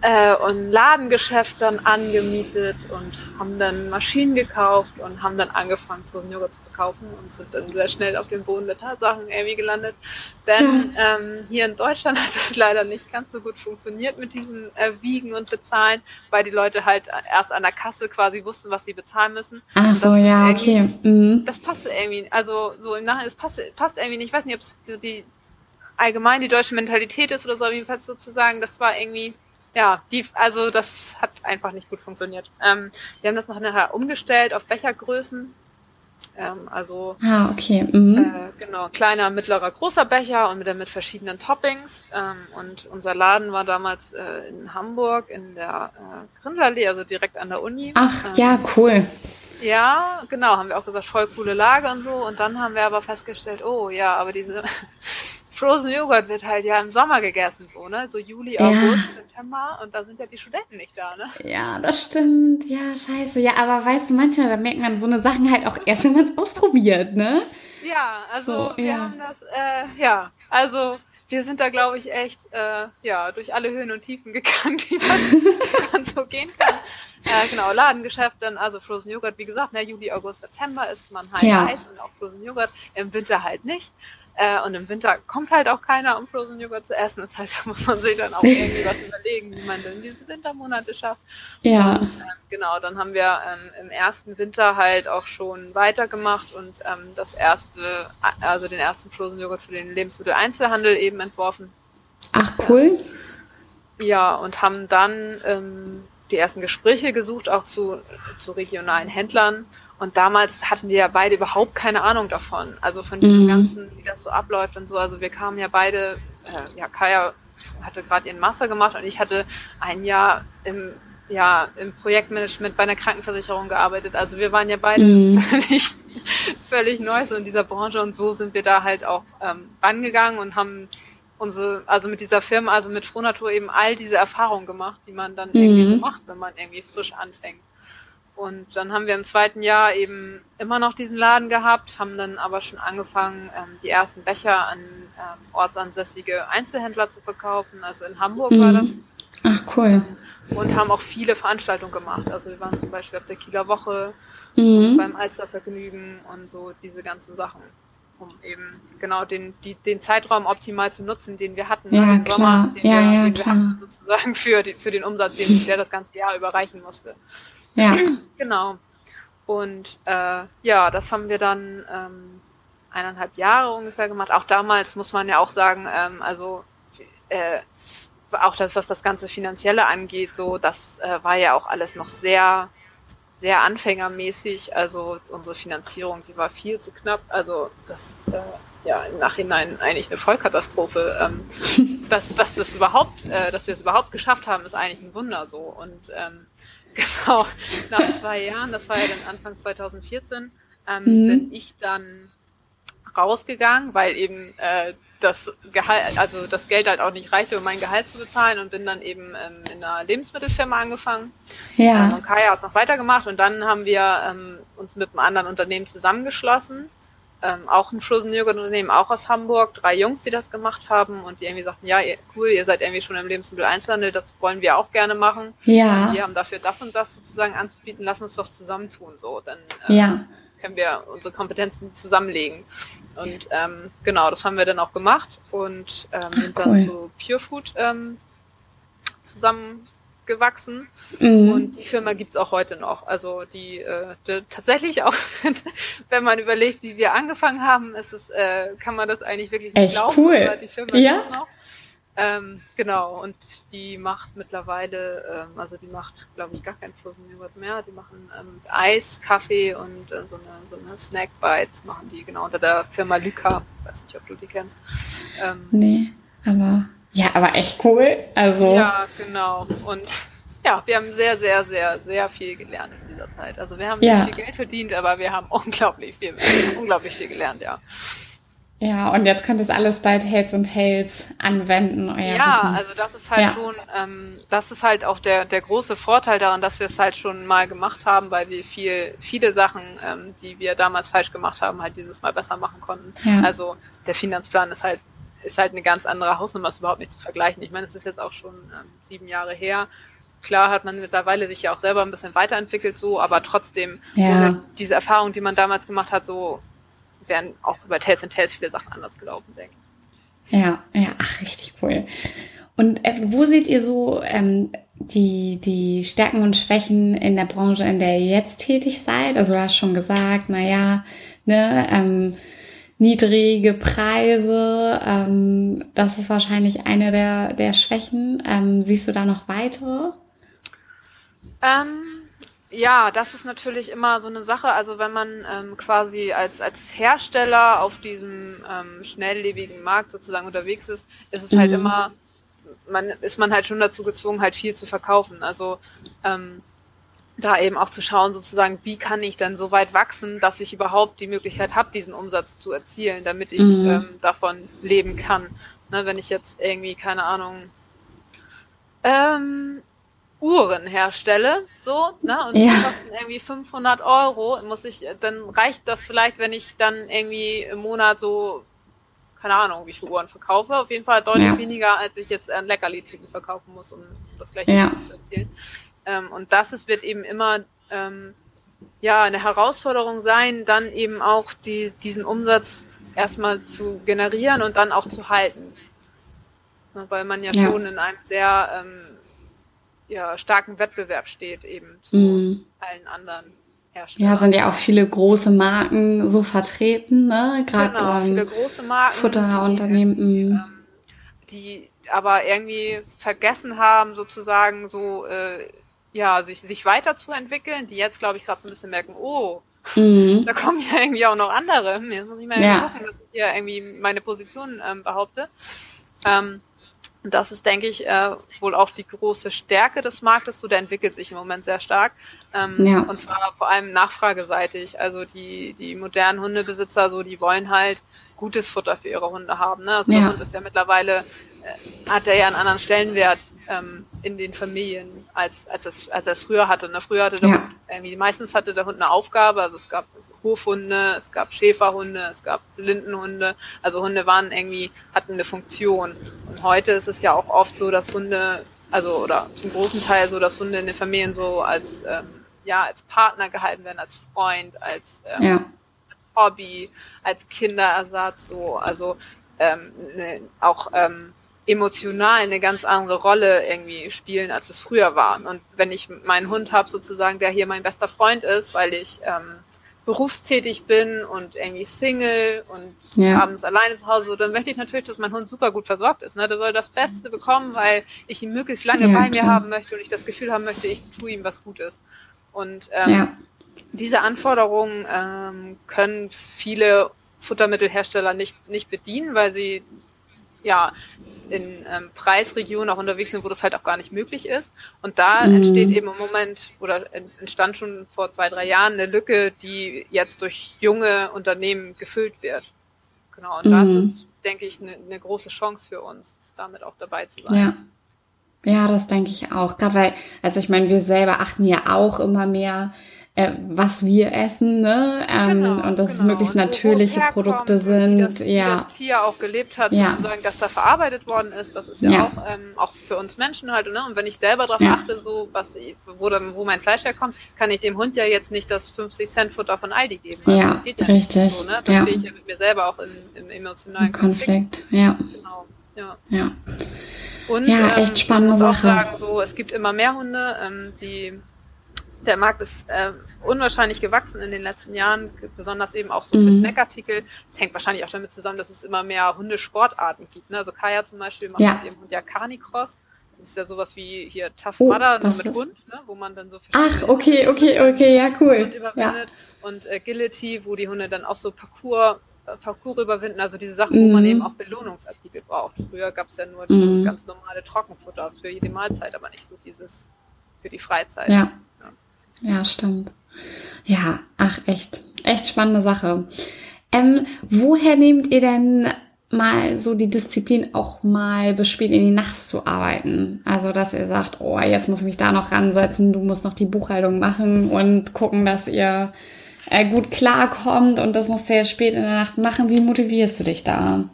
äh, ein Ladengeschäft dann angemietet und haben dann Maschinen gekauft und haben dann angefangen, Frozen Joghurt zu verkaufen und sind dann sehr schnell auf den Boden der Tatsachen irgendwie gelandet. Denn ähm, hier in Deutschland hat es leider nicht ganz so gut funktioniert mit diesem äh, Wiegen und Bezahlen, weil die Leute halt erst an der Kasse quasi wussten, was sie bezahlen müssen. Ach so, ja, okay. Mhm. Das passte irgendwie, also so im Nachhinein, es passt, passt irgendwie nicht. Ich weiß nicht, ob es die allgemein die deutsche Mentalität ist oder so, jedenfalls sozusagen, das war irgendwie, ja, die, also das hat einfach nicht gut funktioniert. Ähm, wir haben das nachher umgestellt auf Bechergrößen. Ähm, also ah, okay. Mhm. Äh, genau, kleiner, mittlerer, großer Becher und mit, mit verschiedenen Toppings. Ähm, und unser Laden war damals äh, in Hamburg in der äh, Grindallee, also direkt an der Uni. Ach, ähm, ja, cool. Ja, genau, haben wir auch gesagt, voll coole Lage und so. Und dann haben wir aber festgestellt, oh ja, aber diese Frozen Joghurt wird halt ja im Sommer gegessen, so, ne? So Juli, August, ja. September und da sind ja die Studenten nicht da, ne? Ja, das stimmt. Ja, scheiße. Ja, aber weißt du, manchmal, da merkt man so eine Sachen halt auch erst, wenn man es ausprobiert, ne? Ja, also so, wir ja. haben das, äh, ja, also wir sind da, glaube ich, echt äh, ja, durch alle Höhen und Tiefen gegangen, die man, so gehen kann. Äh, genau, Ladengeschäft, dann also Frozen Joghurt, wie gesagt, ne, Juli, August, September isst man halt ja. Eis und auch Frozen Joghurt, im Winter halt nicht. Äh, und im Winter kommt halt auch keiner, um Frozen Joghurt zu essen. Das heißt, da muss man sich dann auch irgendwie was überlegen, wie man denn diese Wintermonate schafft. Ja. Und, äh, genau, dann haben wir ähm, im ersten Winter halt auch schon weitergemacht und ähm, das erste, also den ersten Frozen Joghurt für den Lebensmitteleinzelhandel eben entworfen. Ach, cool. Ja, und haben dann ähm, die ersten Gespräche gesucht, auch zu, zu regionalen Händlern und damals hatten wir ja beide überhaupt keine Ahnung davon. Also von dem mhm. Ganzen, wie das so abläuft und so. Also wir kamen ja beide, äh, ja, Kaya hatte gerade ihren Master gemacht und ich hatte ein Jahr im, ja, im Projektmanagement bei einer Krankenversicherung gearbeitet. Also wir waren ja beide mhm. völlig, völlig neu so in dieser Branche und so sind wir da halt auch ähm, rangegangen und haben unsere, also mit dieser Firma, also mit Fronatur eben all diese Erfahrungen gemacht, die man dann mhm. irgendwie so macht, wenn man irgendwie frisch anfängt. Und dann haben wir im zweiten Jahr eben immer noch diesen Laden gehabt, haben dann aber schon angefangen, ähm, die ersten Becher an ähm, ortsansässige Einzelhändler zu verkaufen. Also in Hamburg mhm. war das. Ach cool. Ähm, und haben auch viele Veranstaltungen gemacht. Also wir waren zum Beispiel auf der Kieler Woche, mhm. beim Alstervergnügen und so diese ganzen Sachen, um eben genau den, die, den Zeitraum optimal zu nutzen, den wir hatten, ja, den klar. Sommer, den, ja, wir, ja, den wir hatten, sozusagen für, die, für den Umsatz, den der das ganze Jahr überreichen musste. Ja. Genau. Und äh, ja, das haben wir dann ähm, eineinhalb Jahre ungefähr gemacht. Auch damals muss man ja auch sagen, ähm, also äh, auch das, was das ganze Finanzielle angeht, so, das äh, war ja auch alles noch sehr, sehr anfängermäßig. Also unsere Finanzierung, die war viel zu knapp. Also das äh, ja im Nachhinein eigentlich eine Vollkatastrophe. Ähm, dass, dass das überhaupt, äh, dass wir es überhaupt geschafft haben, ist eigentlich ein Wunder so. Und ähm, genau, nach zwei Jahren, das war ja dann Anfang 2014, ähm, mhm. bin ich dann rausgegangen, weil eben äh, das Gehalt, also das Geld halt auch nicht reichte, um mein Gehalt zu bezahlen und bin dann eben ähm, in einer Lebensmittelfirma angefangen. Ja. Ähm, und Kaya hat es noch weitergemacht und dann haben wir ähm, uns mit einem anderen Unternehmen zusammengeschlossen. Ähm, auch ein Frozen Joghurt Unternehmen, auch aus Hamburg, drei Jungs, die das gemacht haben und die irgendwie sagten, ja, cool, ihr seid irgendwie schon im Lebensmittel Einzelhandel, das wollen wir auch gerne machen. Ja. wir haben dafür das und das sozusagen anzubieten, lass uns doch zusammentun, so. Dann, ähm, ja können wir unsere Kompetenzen zusammenlegen. Und ähm, genau, das haben wir dann auch gemacht und ähm, Ach, sind dann cool. zu Pure Food ähm, zusammengewachsen. Mhm. Und die Firma gibt's auch heute noch. Also die, äh, die tatsächlich auch, wenn man überlegt, wie wir angefangen haben, ist es, äh, kann man das eigentlich wirklich nicht Echt glauben. Cool. Aber die Firma ja? gibt's noch. Ähm, genau, und die macht mittlerweile, ähm, also die macht, glaube ich, gar kein Frozen Joghurt mehr. Die machen ähm, Eis, Kaffee und äh, so eine, so eine Snack Bites machen die genau unter der Firma Lyca. Ich weiß nicht, ob du die kennst. Ähm, nee, aber ja, aber echt cool. Also ja, genau. Und ja, wir haben sehr, sehr, sehr, sehr viel gelernt in dieser Zeit. Also wir haben ja. nicht viel Geld verdient, aber wir haben unglaublich viel, unglaublich viel gelernt, ja. Ja, und jetzt könnt ihr es alles bei Tales und Tales anwenden. Euer ja, Wissen. also das ist halt ja. schon, ähm, das ist halt auch der, der große Vorteil daran, dass wir es halt schon mal gemacht haben, weil wir viel, viele Sachen, ähm, die wir damals falsch gemacht haben, halt dieses Mal besser machen konnten. Ja. Also der Finanzplan ist halt, ist halt eine ganz andere Hausnummer, ist überhaupt nicht zu vergleichen. Ich meine, es ist jetzt auch schon ähm, sieben Jahre her. Klar hat man mittlerweile sich ja auch selber ein bisschen weiterentwickelt so, aber trotzdem ja. diese Erfahrung, die man damals gemacht hat, so wären auch über Tales and Tales viele Sachen anders gelaufen, denke ich. Ja, ja, ach, richtig cool. Und äh, wo seht ihr so ähm, die, die Stärken und Schwächen in der Branche, in der ihr jetzt tätig seid? Also du hast schon gesagt, naja, ne, ähm, niedrige Preise, ähm, das ist wahrscheinlich eine der, der Schwächen. Ähm, siehst du da noch weitere? Ähm, ja, das ist natürlich immer so eine Sache. Also wenn man ähm, quasi als, als Hersteller auf diesem ähm, schnelllebigen Markt sozusagen unterwegs ist, ist es halt mhm. halt immer, man ist man halt schon dazu gezwungen, halt viel zu verkaufen. Also ähm, da eben auch zu schauen, sozusagen, wie kann ich dann so weit wachsen, dass ich überhaupt die Möglichkeit habe, diesen Umsatz zu erzielen, damit ich mhm. ähm, davon leben kann. Ne, wenn ich jetzt irgendwie, keine Ahnung, ähm, Uhren herstelle, so, ne, und ja. die kosten irgendwie 500 Euro, muss ich, dann reicht das vielleicht, wenn ich dann irgendwie im Monat so, keine Ahnung, wie viele Uhren verkaufe, auf jeden Fall deutlich ja. weniger, als ich jetzt ein Leckerli-Tüten verkaufen muss, um das gleiche ja. zu erzielen. Ähm, und das ist, wird eben immer, ähm, ja, eine Herausforderung sein, dann eben auch die, diesen Umsatz erstmal zu generieren und dann auch zu halten. Ne, weil man ja, ja, schon in einem sehr ähm, ja, starken Wettbewerb steht eben zu mm. allen anderen Herstellern. Ja, sind ja auch viele große Marken so vertreten, ne? Gerade genau, ähm, viele große Marken, Futterunternehmen. Die, ähm, die aber irgendwie vergessen haben, sozusagen so äh, ja, sich, sich weiterzuentwickeln, die jetzt, glaube ich, gerade so ein bisschen merken, oh, mhm. da kommen ja irgendwie auch noch andere. Jetzt muss ich mal ja. gucken, dass ich hier irgendwie meine Position ähm, behaupte. Ähm, und das ist, denke ich, äh, wohl auch die große Stärke des Marktes. So, der entwickelt sich im Moment sehr stark. Ähm, ja. Und zwar vor allem nachfrageseitig. Also die, die modernen Hundebesitzer, so, die wollen halt gutes Futter für ihre Hunde haben. Ne? Also ja. der Hund ist ja mittlerweile, äh, hat er ja einen anderen Stellenwert ähm, in den Familien, als, als, es, als er es früher hatte. Ne? Früher hatte der ja. Hund, irgendwie, meistens hatte der Hund eine Aufgabe, also es gab Hofhunde, es gab Schäferhunde, es gab Blindenhunde. Also Hunde waren irgendwie, hatten eine Funktion. Und heute ist es ja auch oft so, dass Hunde, also oder zum großen Teil so, dass Hunde in den Familien so als ähm, ja als Partner gehalten werden, als Freund, als, ähm, ja. Hobby, als Kinderersatz, so also ähm, ne, auch ähm, emotional eine ganz andere Rolle irgendwie spielen, als es früher war. Und wenn ich meinen Hund habe, sozusagen, der hier mein bester Freund ist, weil ich ähm, berufstätig bin und irgendwie Single und ja. abends alleine zu Hause, dann möchte ich natürlich, dass mein Hund super gut versorgt ist. Ne? Der soll das Beste bekommen, weil ich ihn möglichst lange ja, bei mir haben möchte und ich das Gefühl haben möchte, ich tue ihm was Gutes. Und ähm, ja. diese Anforderungen ähm, können viele Futtermittelhersteller nicht, nicht bedienen, weil sie ja in ähm, Preisregionen auch unterwegs sind, wo das halt auch gar nicht möglich ist. Und da mhm. entsteht eben im Moment oder entstand schon vor zwei, drei Jahren eine Lücke, die jetzt durch junge Unternehmen gefüllt wird. Genau, und mhm. das ist, denke ich, eine, eine große Chance für uns, damit auch dabei zu sein. Ja. Ja, das denke ich auch. Gerade weil, also ich meine, wir selber achten ja auch immer mehr äh, was wir essen, ne? Ähm, genau, und dass genau. es möglichst natürliche Produkte sind. Wie das, ja. wie das Tier auch gelebt hat, ja. sozusagen, dass da verarbeitet worden ist. Das ist ja, ja. auch, ähm, auch für uns Menschen halt, ne? Und wenn ich selber darauf achte, so was wo dann, wo mein Fleisch herkommt, kann ich dem Hund ja jetzt nicht das 50 Cent Futter von Aldi geben. Also ja, das geht ja richtig. So, ne? Da ja. stehe ich ja mit mir selber auch in, im emotionalen Konflikt. Konflikt. Ja. Genau. Ja. ja. Und ja, echt spannende ähm, muss Sache. auch sagen, so, es gibt immer mehr Hunde, ähm, die der Markt ist äh, unwahrscheinlich gewachsen in den letzten Jahren, besonders eben auch so für mhm. Snackartikel. Das hängt wahrscheinlich auch damit zusammen, dass es immer mehr Hundesportarten gibt. Ne? Also Kaya zum Beispiel macht ja. mit ihrem Hund ja Carnicross. Das ist ja sowas wie hier Tough oh, Mudder, nur mit? Hund, ne? wo man dann so Ach, okay, okay, okay, ja, cool. Ja. Und äh, Agility, wo die Hunde dann auch so Parcours äh, Parcours überwinden, also diese Sachen, mhm. wo man mhm. eben auch Belohnungsartikel braucht. Früher gab es ja nur mhm. dieses ganz normale Trockenfutter für jede Mahlzeit, aber nicht so dieses für die Freizeit. Ja. Ja, stimmt. Ja, ach, echt. Echt spannende Sache. Ähm, woher nehmt ihr denn mal so die Disziplin auch mal bis spät in die Nacht zu arbeiten? Also, dass ihr sagt, oh, jetzt muss ich mich da noch ransetzen, du musst noch die Buchhaltung machen und gucken, dass ihr äh, gut klarkommt und das musst du jetzt spät in der Nacht machen. Wie motivierst du dich da?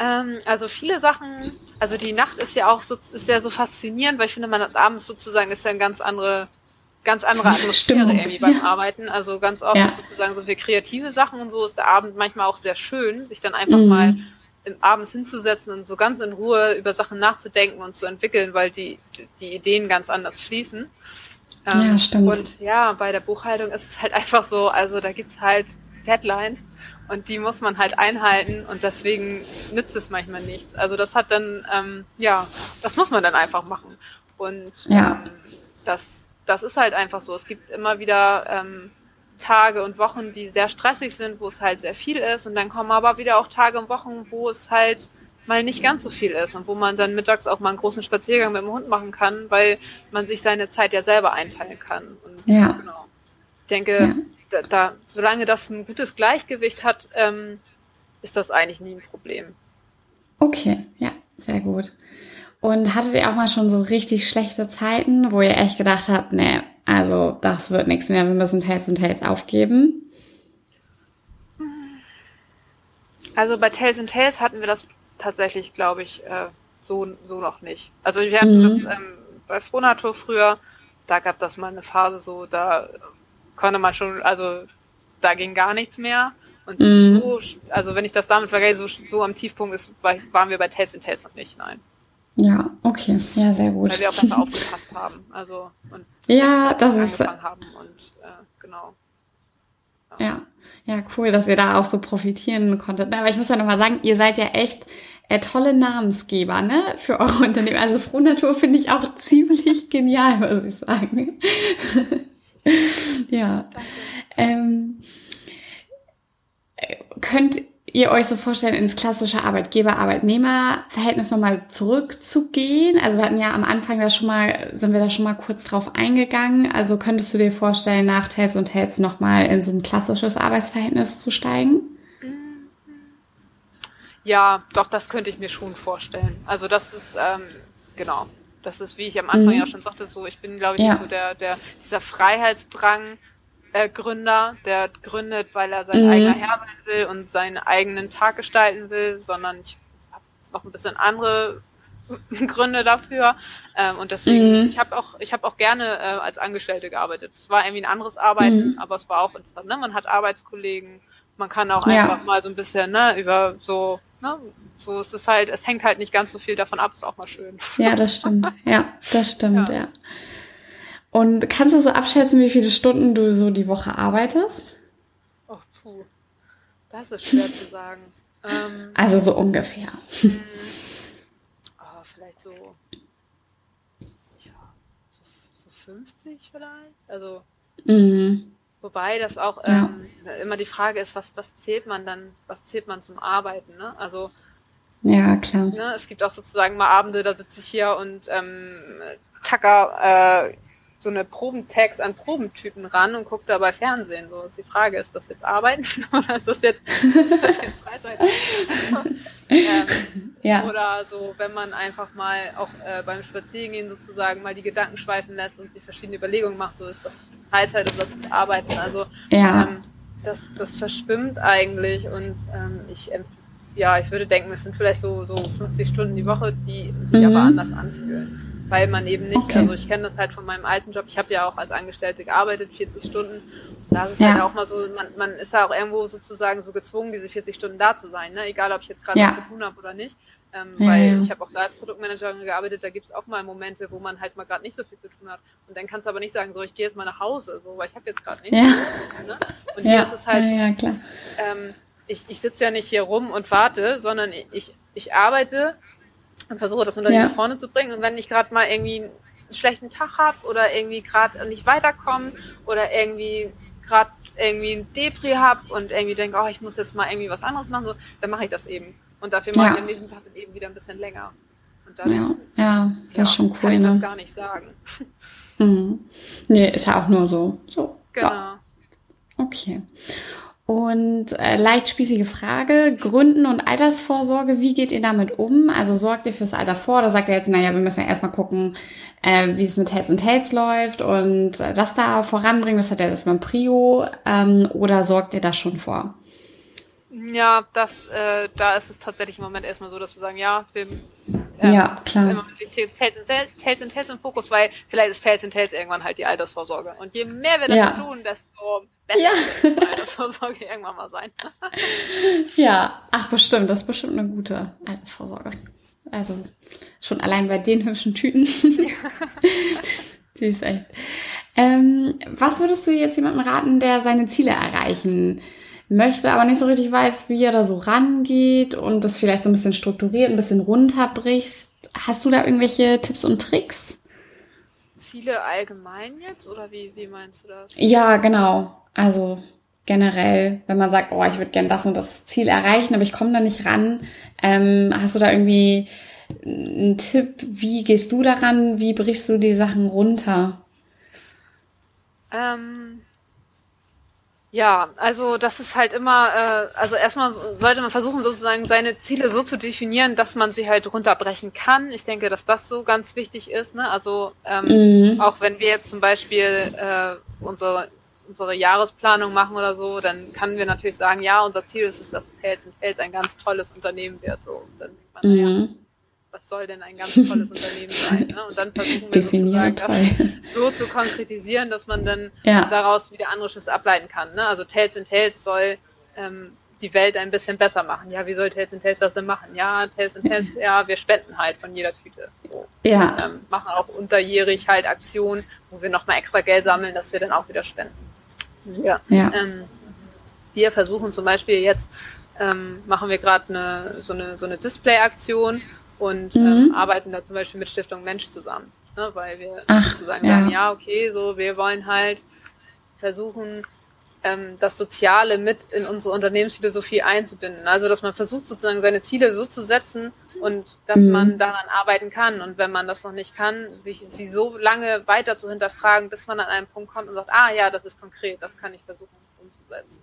Ähm, also viele Sachen, also die Nacht ist ja auch so, ist ja so faszinierend, weil ich finde, man hat abends sozusagen ist ja eine ganz andere ganz andere Atmosphäre irgendwie beim ja. Arbeiten. Also ganz oft ja. sozusagen so für kreative Sachen und so ist der Abend manchmal auch sehr schön, sich dann einfach mhm. mal abends hinzusetzen und so ganz in Ruhe über Sachen nachzudenken und zu entwickeln, weil die, die Ideen ganz anders fließen. Ähm, ja, stimmt. Und ja, bei der Buchhaltung ist es halt einfach so, also da gibt's halt Deadlines und die muss man halt einhalten und deswegen nützt es manchmal nichts. Also das hat dann, ähm, ja, das muss man dann einfach machen. Und ja. ähm, das das ist halt einfach so. Es gibt immer wieder ähm, Tage und Wochen, die sehr stressig sind, wo es halt sehr viel ist. Und dann kommen aber wieder auch Tage und Wochen, wo es halt mal nicht ganz so viel ist und wo man dann mittags auch mal einen großen Spaziergang mit dem Hund machen kann, weil man sich seine Zeit ja selber einteilen kann. Und ja. genau. Ich denke, ja. da, da, solange das ein gutes Gleichgewicht hat, ähm, ist das eigentlich nie ein Problem. Okay, ja, sehr gut. Und hattet ihr auch mal schon so richtig schlechte Zeiten, wo ihr echt gedacht habt, nee, also das wird nichts mehr, wir müssen Tales und Tales aufgeben? Also bei Tales and Tales hatten wir das tatsächlich, glaube ich, äh, so, so noch nicht. Also wir hatten mhm. das ähm, bei Fronatur früher, da gab das mal eine Phase so, da konnte man schon, also da ging gar nichts mehr. Und mhm. so, also wenn ich das damit vergleiche, so, so am Tiefpunkt ist, waren wir bei Tales and Tales noch nicht, nein. Ja, okay, ja, sehr gut. Weil wir auch einfach aufgepasst haben. Also und ja, das ist haben und äh, genau. Ja. ja. ja, cool, dass ihr da auch so profitieren konntet. Aber ich muss ja nochmal sagen, ihr seid ja echt äh, tolle Namensgeber, ne, für eure Unternehmen. Also Frohnatur finde ich auch ziemlich genial, muss ich sagen. ja. Ähm, äh, könnt ihr euch so vorstellen, ins klassische Arbeitgeber-Arbeitnehmer-Verhältnis nochmal zurückzugehen? Also wir hatten ja am Anfang da schon mal, sind wir da schon mal kurz drauf eingegangen. Also könntest du dir vorstellen, nach Tales und Tales nochmal in so ein klassisches Arbeitsverhältnis zu steigen? Ja, doch, das könnte ich mir schon vorstellen. Also das ist, ähm, genau, das ist, wie ich am Anfang mhm. ja schon sagte, so, ich bin, glaube ich, ja. so der, der, dieser Freiheitsdrang, äh, Gründer, der gründet, weil er sein mhm. eigener Herr sein will und seinen eigenen Tag gestalten will, sondern ich habe noch ein bisschen andere Gründe dafür. Ähm, und deswegen, mhm. ich habe auch, ich habe auch gerne äh, als Angestellte gearbeitet. Es war irgendwie ein anderes Arbeiten, mhm. aber es war auch interessant. Ne? Man hat Arbeitskollegen, man kann auch ja. einfach mal so ein bisschen ne, über so, ne, so ist es halt, es hängt halt nicht ganz so viel davon ab, ist auch mal schön. Ja, das stimmt. Ja, das stimmt, ja. ja. Und kannst du so abschätzen, wie viele Stunden du so die Woche arbeitest? Oh, puh. Das ist schwer zu sagen. Ähm, also so ungefähr. Oh, vielleicht so, ja, so, so 50 vielleicht. Also Mhm. Wobei das auch Ja. ähm, immer die Frage ist, was, was zählt man dann, was zählt man zum Arbeiten, ne? Also Ja, klar. Ne? Es gibt auch sozusagen mal Abende, da sitze ich hier und ähm, tacker äh, so eine Probentags an Probentypen ran und gucke dabei Fernsehen. So ist die Frage, ist das jetzt Arbeiten oder ist das jetzt, ist das jetzt Freizeit? ähm, Ja. Oder so, wenn man einfach mal auch äh, beim Spazierengehen sozusagen mal die Gedanken schweifen lässt und sich verschiedene Überlegungen macht, so ist das Freizeit oder das ist Arbeiten. Also Ja. ähm, das, das verschwimmt eigentlich und ähm, ich empf- ja, ich würde denken, es sind vielleicht so, so 50 Stunden die Woche, die sich Mhm. aber anders anfühlen. Weil man eben nicht, Okay. also ich kenne das halt von meinem alten Job, ich habe ja auch als Angestellte gearbeitet, 40 Stunden. Da ist es Ja. halt auch mal so, man, man ist ja auch irgendwo sozusagen so gezwungen, diese 40 Stunden da zu sein, ne? egal ob ich jetzt gerade Ja. was zu tun habe oder nicht. Ähm, Ja, weil ja. ich habe auch da als Produktmanagerin gearbeitet, da gibt's auch mal Momente, wo man halt mal gerade nicht so viel zu tun hat. Und dann kannst du aber nicht sagen, so ich gehe jetzt mal nach Hause, so, weil ich habe jetzt gerade nichts. Ja. Ne? Und hier ist es halt ähm, ich, ich sitze ja nicht hier rum und warte, sondern ich, ich arbeite und versuche das Unternehmen Ja. nach vorne zu bringen. Und wenn ich gerade mal irgendwie einen schlechten Tag habe oder irgendwie gerade nicht weiterkomme oder irgendwie gerade irgendwie ein Depri habe und irgendwie denke, oh, ich muss jetzt mal irgendwie was anderes machen, so, dann mache ich das eben. Und dafür mache Ja. ich am nächsten Tag dann eben wieder ein bisschen länger. Und dadurch Ja, ja, das ist schon kann cool, ich das ne? gar nicht sagen. Mhm. Nee, ist ja auch nur so. So. Genau. Ja, okay. Und äh, leicht spießige Frage, Gründen und Altersvorsorge, wie geht ihr damit um? Also sorgt ihr fürs Alter vor oder sagt ihr jetzt, naja, wir müssen ja erstmal gucken, äh, wie es mit Heads und Tails läuft und äh, das da voranbringen, das hat ja das beim Prio, ähm, oder sorgt ihr das schon vor? Ja, das, äh, da ist es tatsächlich im Moment erstmal so, dass wir sagen, ja, wir ähm, Ja, klar. immer mit dem Tails and Tails, Tails and Tails im Fokus, weil vielleicht ist Tails and Tails irgendwann halt die Altersvorsorge. Und je mehr wir das Ja. tun, desto besser Ja. wird die Altersvorsorge irgendwann mal sein. Ja, ach bestimmt, das ist bestimmt eine gute Altersvorsorge. Also schon allein bei den hübschen Tüten. Die ist echt. Ähm, was würdest du jetzt jemandem raten, der seine Ziele erreichen möchte, aber nicht so richtig weiß, wie er da so rangeht und das vielleicht so ein bisschen strukturiert, ein bisschen runterbrichst? Hast du da irgendwelche Tipps und Tricks? Ziele allgemein jetzt oder wie, wie meinst du das? Ja, genau. Also generell, wenn man sagt, oh, ich würde gerne das und das Ziel erreichen, aber ich komme da nicht ran, ähm, hast du da irgendwie einen Tipp? Wie gehst du daran? Wie brichst du die Sachen runter? Ähm, ja, also das ist halt immer, äh, also erstmal sollte man versuchen, sozusagen seine Ziele so zu definieren, dass man sie halt runterbrechen kann. Ich denke, dass das so ganz wichtig ist. Ne? Also ähm, Mhm. auch wenn wir jetzt zum Beispiel äh, unsere unsere Jahresplanung machen oder so, dann können wir natürlich sagen, ja, unser Ziel ist es, dass and Tails ein ganz tolles Unternehmen wird. So, Und dann denkt man, Mhm. Was soll denn ein ganz tolles Unternehmen sein? Ne? Und dann versuchen wir sozusagen das so zu konkretisieren, dass man dann Ja. daraus wieder andere Schlüsse ableiten kann. Ne? Also Tales and Tales soll ähm, die Welt ein bisschen besser machen. Ja, wie soll Tales and Tales das denn machen? Ja, Tales and Tales, ja, wir spenden halt von jeder Tüte. So. Ja. Ähm, machen auch unterjährig halt Aktionen, wo wir nochmal extra Geld sammeln, dass wir dann auch wieder spenden. Ja. Ja. Ähm, wir versuchen zum Beispiel jetzt, ähm, machen wir gerade eine, so eine, so eine Display-Aktion und ähm, Mhm. arbeiten da zum Beispiel mit Stiftung Mensch zusammen. Ne, weil wir Ach, sozusagen ja. sagen, ja, okay, so, wir wollen halt versuchen, ähm, das Soziale mit in unsere Unternehmensphilosophie einzubinden. Also, dass man versucht, sozusagen seine Ziele so zu setzen und dass Mhm. man daran arbeiten kann. Und wenn man das noch nicht kann, sich sie so lange weiter zu hinterfragen, bis man an einen Punkt kommt und sagt, ah ja, das ist konkret, das kann ich versuchen umzusetzen.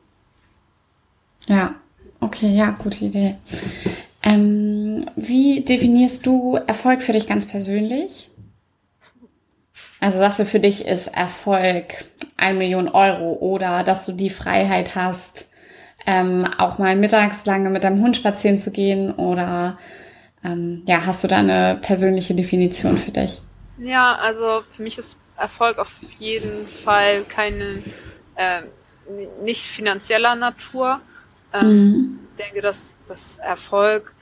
Ja, okay, ja, gute Idee. Ähm, wie definierst du Erfolg für dich ganz persönlich? Also sagst du, für dich ist Erfolg eine Million Euro oder dass du die Freiheit hast, ähm, auch mal mittags lange mit deinem Hund spazieren zu gehen oder ähm, ja, hast du da eine persönliche Definition für dich? Ja, also für mich ist Erfolg auf jeden Fall keine, äh, nicht finanzieller Natur. Ähm, Mhm. Ich denke, dass, dass Erfolg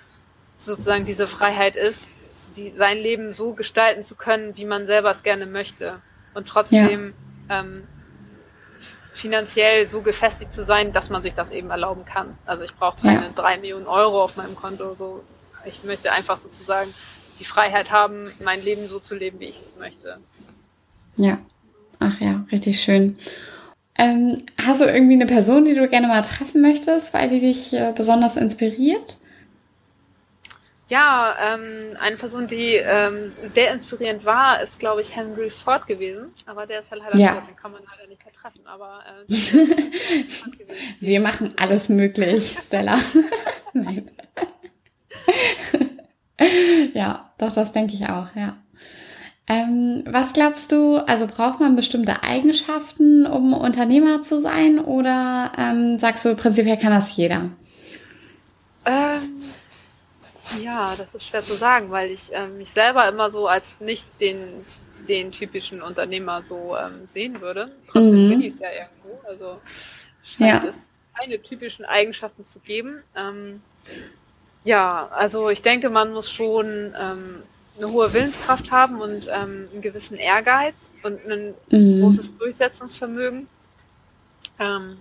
sozusagen diese Freiheit ist, sie, sein Leben so gestalten zu können, wie man selber es gerne möchte. Und trotzdem ähm, finanziell so gefestigt zu sein, dass man sich das eben erlauben kann. Also ich brauche keine Ja. drei Millionen Euro auf meinem Konto. So. Ich möchte einfach sozusagen die Freiheit haben, mein Leben so zu leben, wie ich es möchte. Ja, ach ja, richtig schön. Ähm, hast du irgendwie eine Person, die du gerne mal treffen möchtest, weil die dich äh, besonders inspiriert? Ja, ähm, eine Person, die ähm, sehr inspirierend war, ist, glaube ich, Henry Ford gewesen. Aber der ist halt leider ja. tot, den kann man leider nicht mehr treffen. Aber äh, wir machen alles möglich, Stella. Nein. ja, doch, das denke ich auch, ja. Ähm, was glaubst du, also braucht man bestimmte Eigenschaften, um Unternehmer zu sein? Oder ähm, sagst du, prinzipiell kann das jeder? Ähm, ja, das ist schwer zu sagen, weil ich ähm, mich selber immer so als nicht den, den typischen Unternehmer so ähm, sehen würde. Trotzdem mhm. bin ich es ja irgendwo. Also scheint ja. es keine typischen Eigenschaften zu geben. Ähm, ja, also ich denke, man muss schon ähm, eine hohe Willenskraft haben und ähm, einen gewissen Ehrgeiz und ein mhm. großes Durchsetzungsvermögen. Ähm,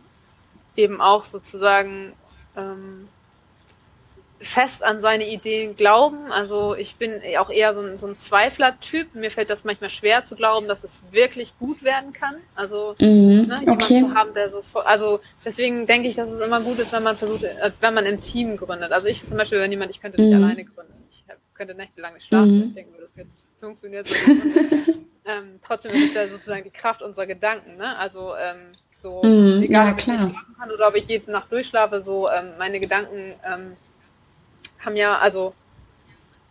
eben auch sozusagen ähm, fest an seine Ideen glauben. Also ich bin auch eher so ein, so ein Zweifler-Typ. Mir fällt das manchmal schwer zu glauben, dass es wirklich gut werden kann. Also mhm, ne, okay. zu haben, der so also deswegen denke ich, dass es immer gut ist, wenn man versucht, äh, wenn man im Team gründet. Also ich zum Beispiel, wenn jemand, ich könnte nicht mhm. alleine gründen. Ich könnte nächtelang nicht schlafen. Mhm. Ich denke, das jetzt funktioniert so. ähm, trotzdem ist es ja sozusagen die Kraft unserer Gedanken. Ne? Also ähm, so mhm, egal, ja, ob ich nicht schlafen kann oder ob ich jede Nacht durchschlafe, so ähm, meine Gedanken ähm, haben ja, also,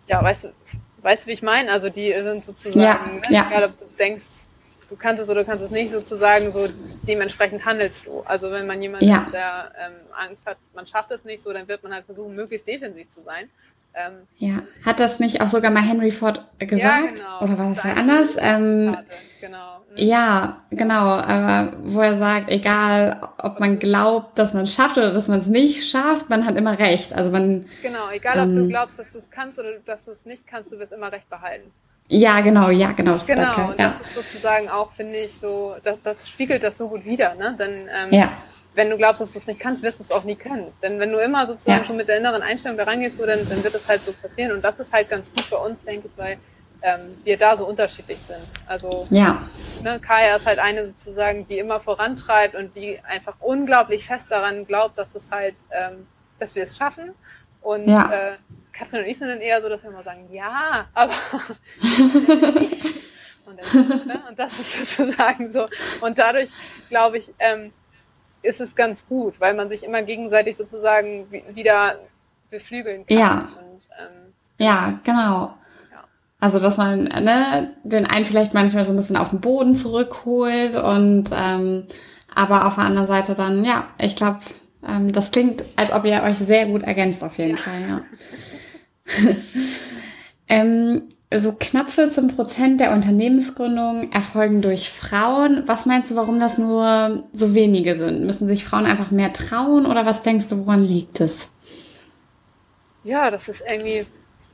ja, weißt du, weißt du, wie ich meine? Also die sind sozusagen, ja, ne? ja. egal ob du denkst, du kannst es oder du kannst es nicht, sozusagen, so dementsprechend handelst du. Also wenn man jemanden ja. ist, der ähm, Angst hat, man schafft es nicht so, dann wird man halt versuchen, möglichst defensiv zu sein. Ähm, ja, hat das nicht auch sogar mal Henry Ford gesagt? Ja, genau. Oder war das ja anders? Ähm, genau. Mhm. Ja, genau. Aber wo er sagt, egal, ob man glaubt, dass man es schafft oder dass man es nicht schafft, man hat immer recht. Also man. Genau, egal, ob du ähm, glaubst, dass du es kannst oder dass du es nicht kannst, du wirst immer recht behalten. Ja, genau, ja, genau. Genau, danke, und ja. das ist sozusagen auch, finde ich, so, das, das spiegelt das so gut wider, ne? Denn ähm, ja wenn du glaubst, dass du es nicht kannst, wirst du es auch nie können. Denn wenn du immer sozusagen ja. schon mit der inneren Einstellung da reingehst, so, dann, dann wird es halt so passieren. Und das ist halt ganz gut bei uns, denke ich, weil ähm, wir da so unterschiedlich sind. Also ja. ne, Kaya ist halt eine sozusagen, die immer vorantreibt und die einfach unglaublich fest daran glaubt, dass es halt, ähm, dass wir es schaffen. Und ja. äh, Katrin und ich sind dann eher so, dass wir immer sagen, ja, aber nicht. Und, dann, ne? und das ist sozusagen so. Und dadurch, glaube ich, ähm, ist es ganz gut, weil man sich immer gegenseitig sozusagen wieder beflügeln kann. Ja, und, ähm, ja genau. Also, dass man ne, den einen vielleicht manchmal so ein bisschen auf den Boden zurückholt und ähm, aber auf der anderen Seite dann, ja, ich glaube, ähm, das klingt, als ob ihr euch sehr gut ergänzt auf jeden ja. Fall, ja. ähm, so knapp 14 Prozent der Unternehmensgründungen erfolgen durch Frauen. Was meinst du, warum das nur so wenige sind? Müssen sich Frauen einfach mehr trauen oder was denkst du, woran liegt es? Ja, das ist irgendwie,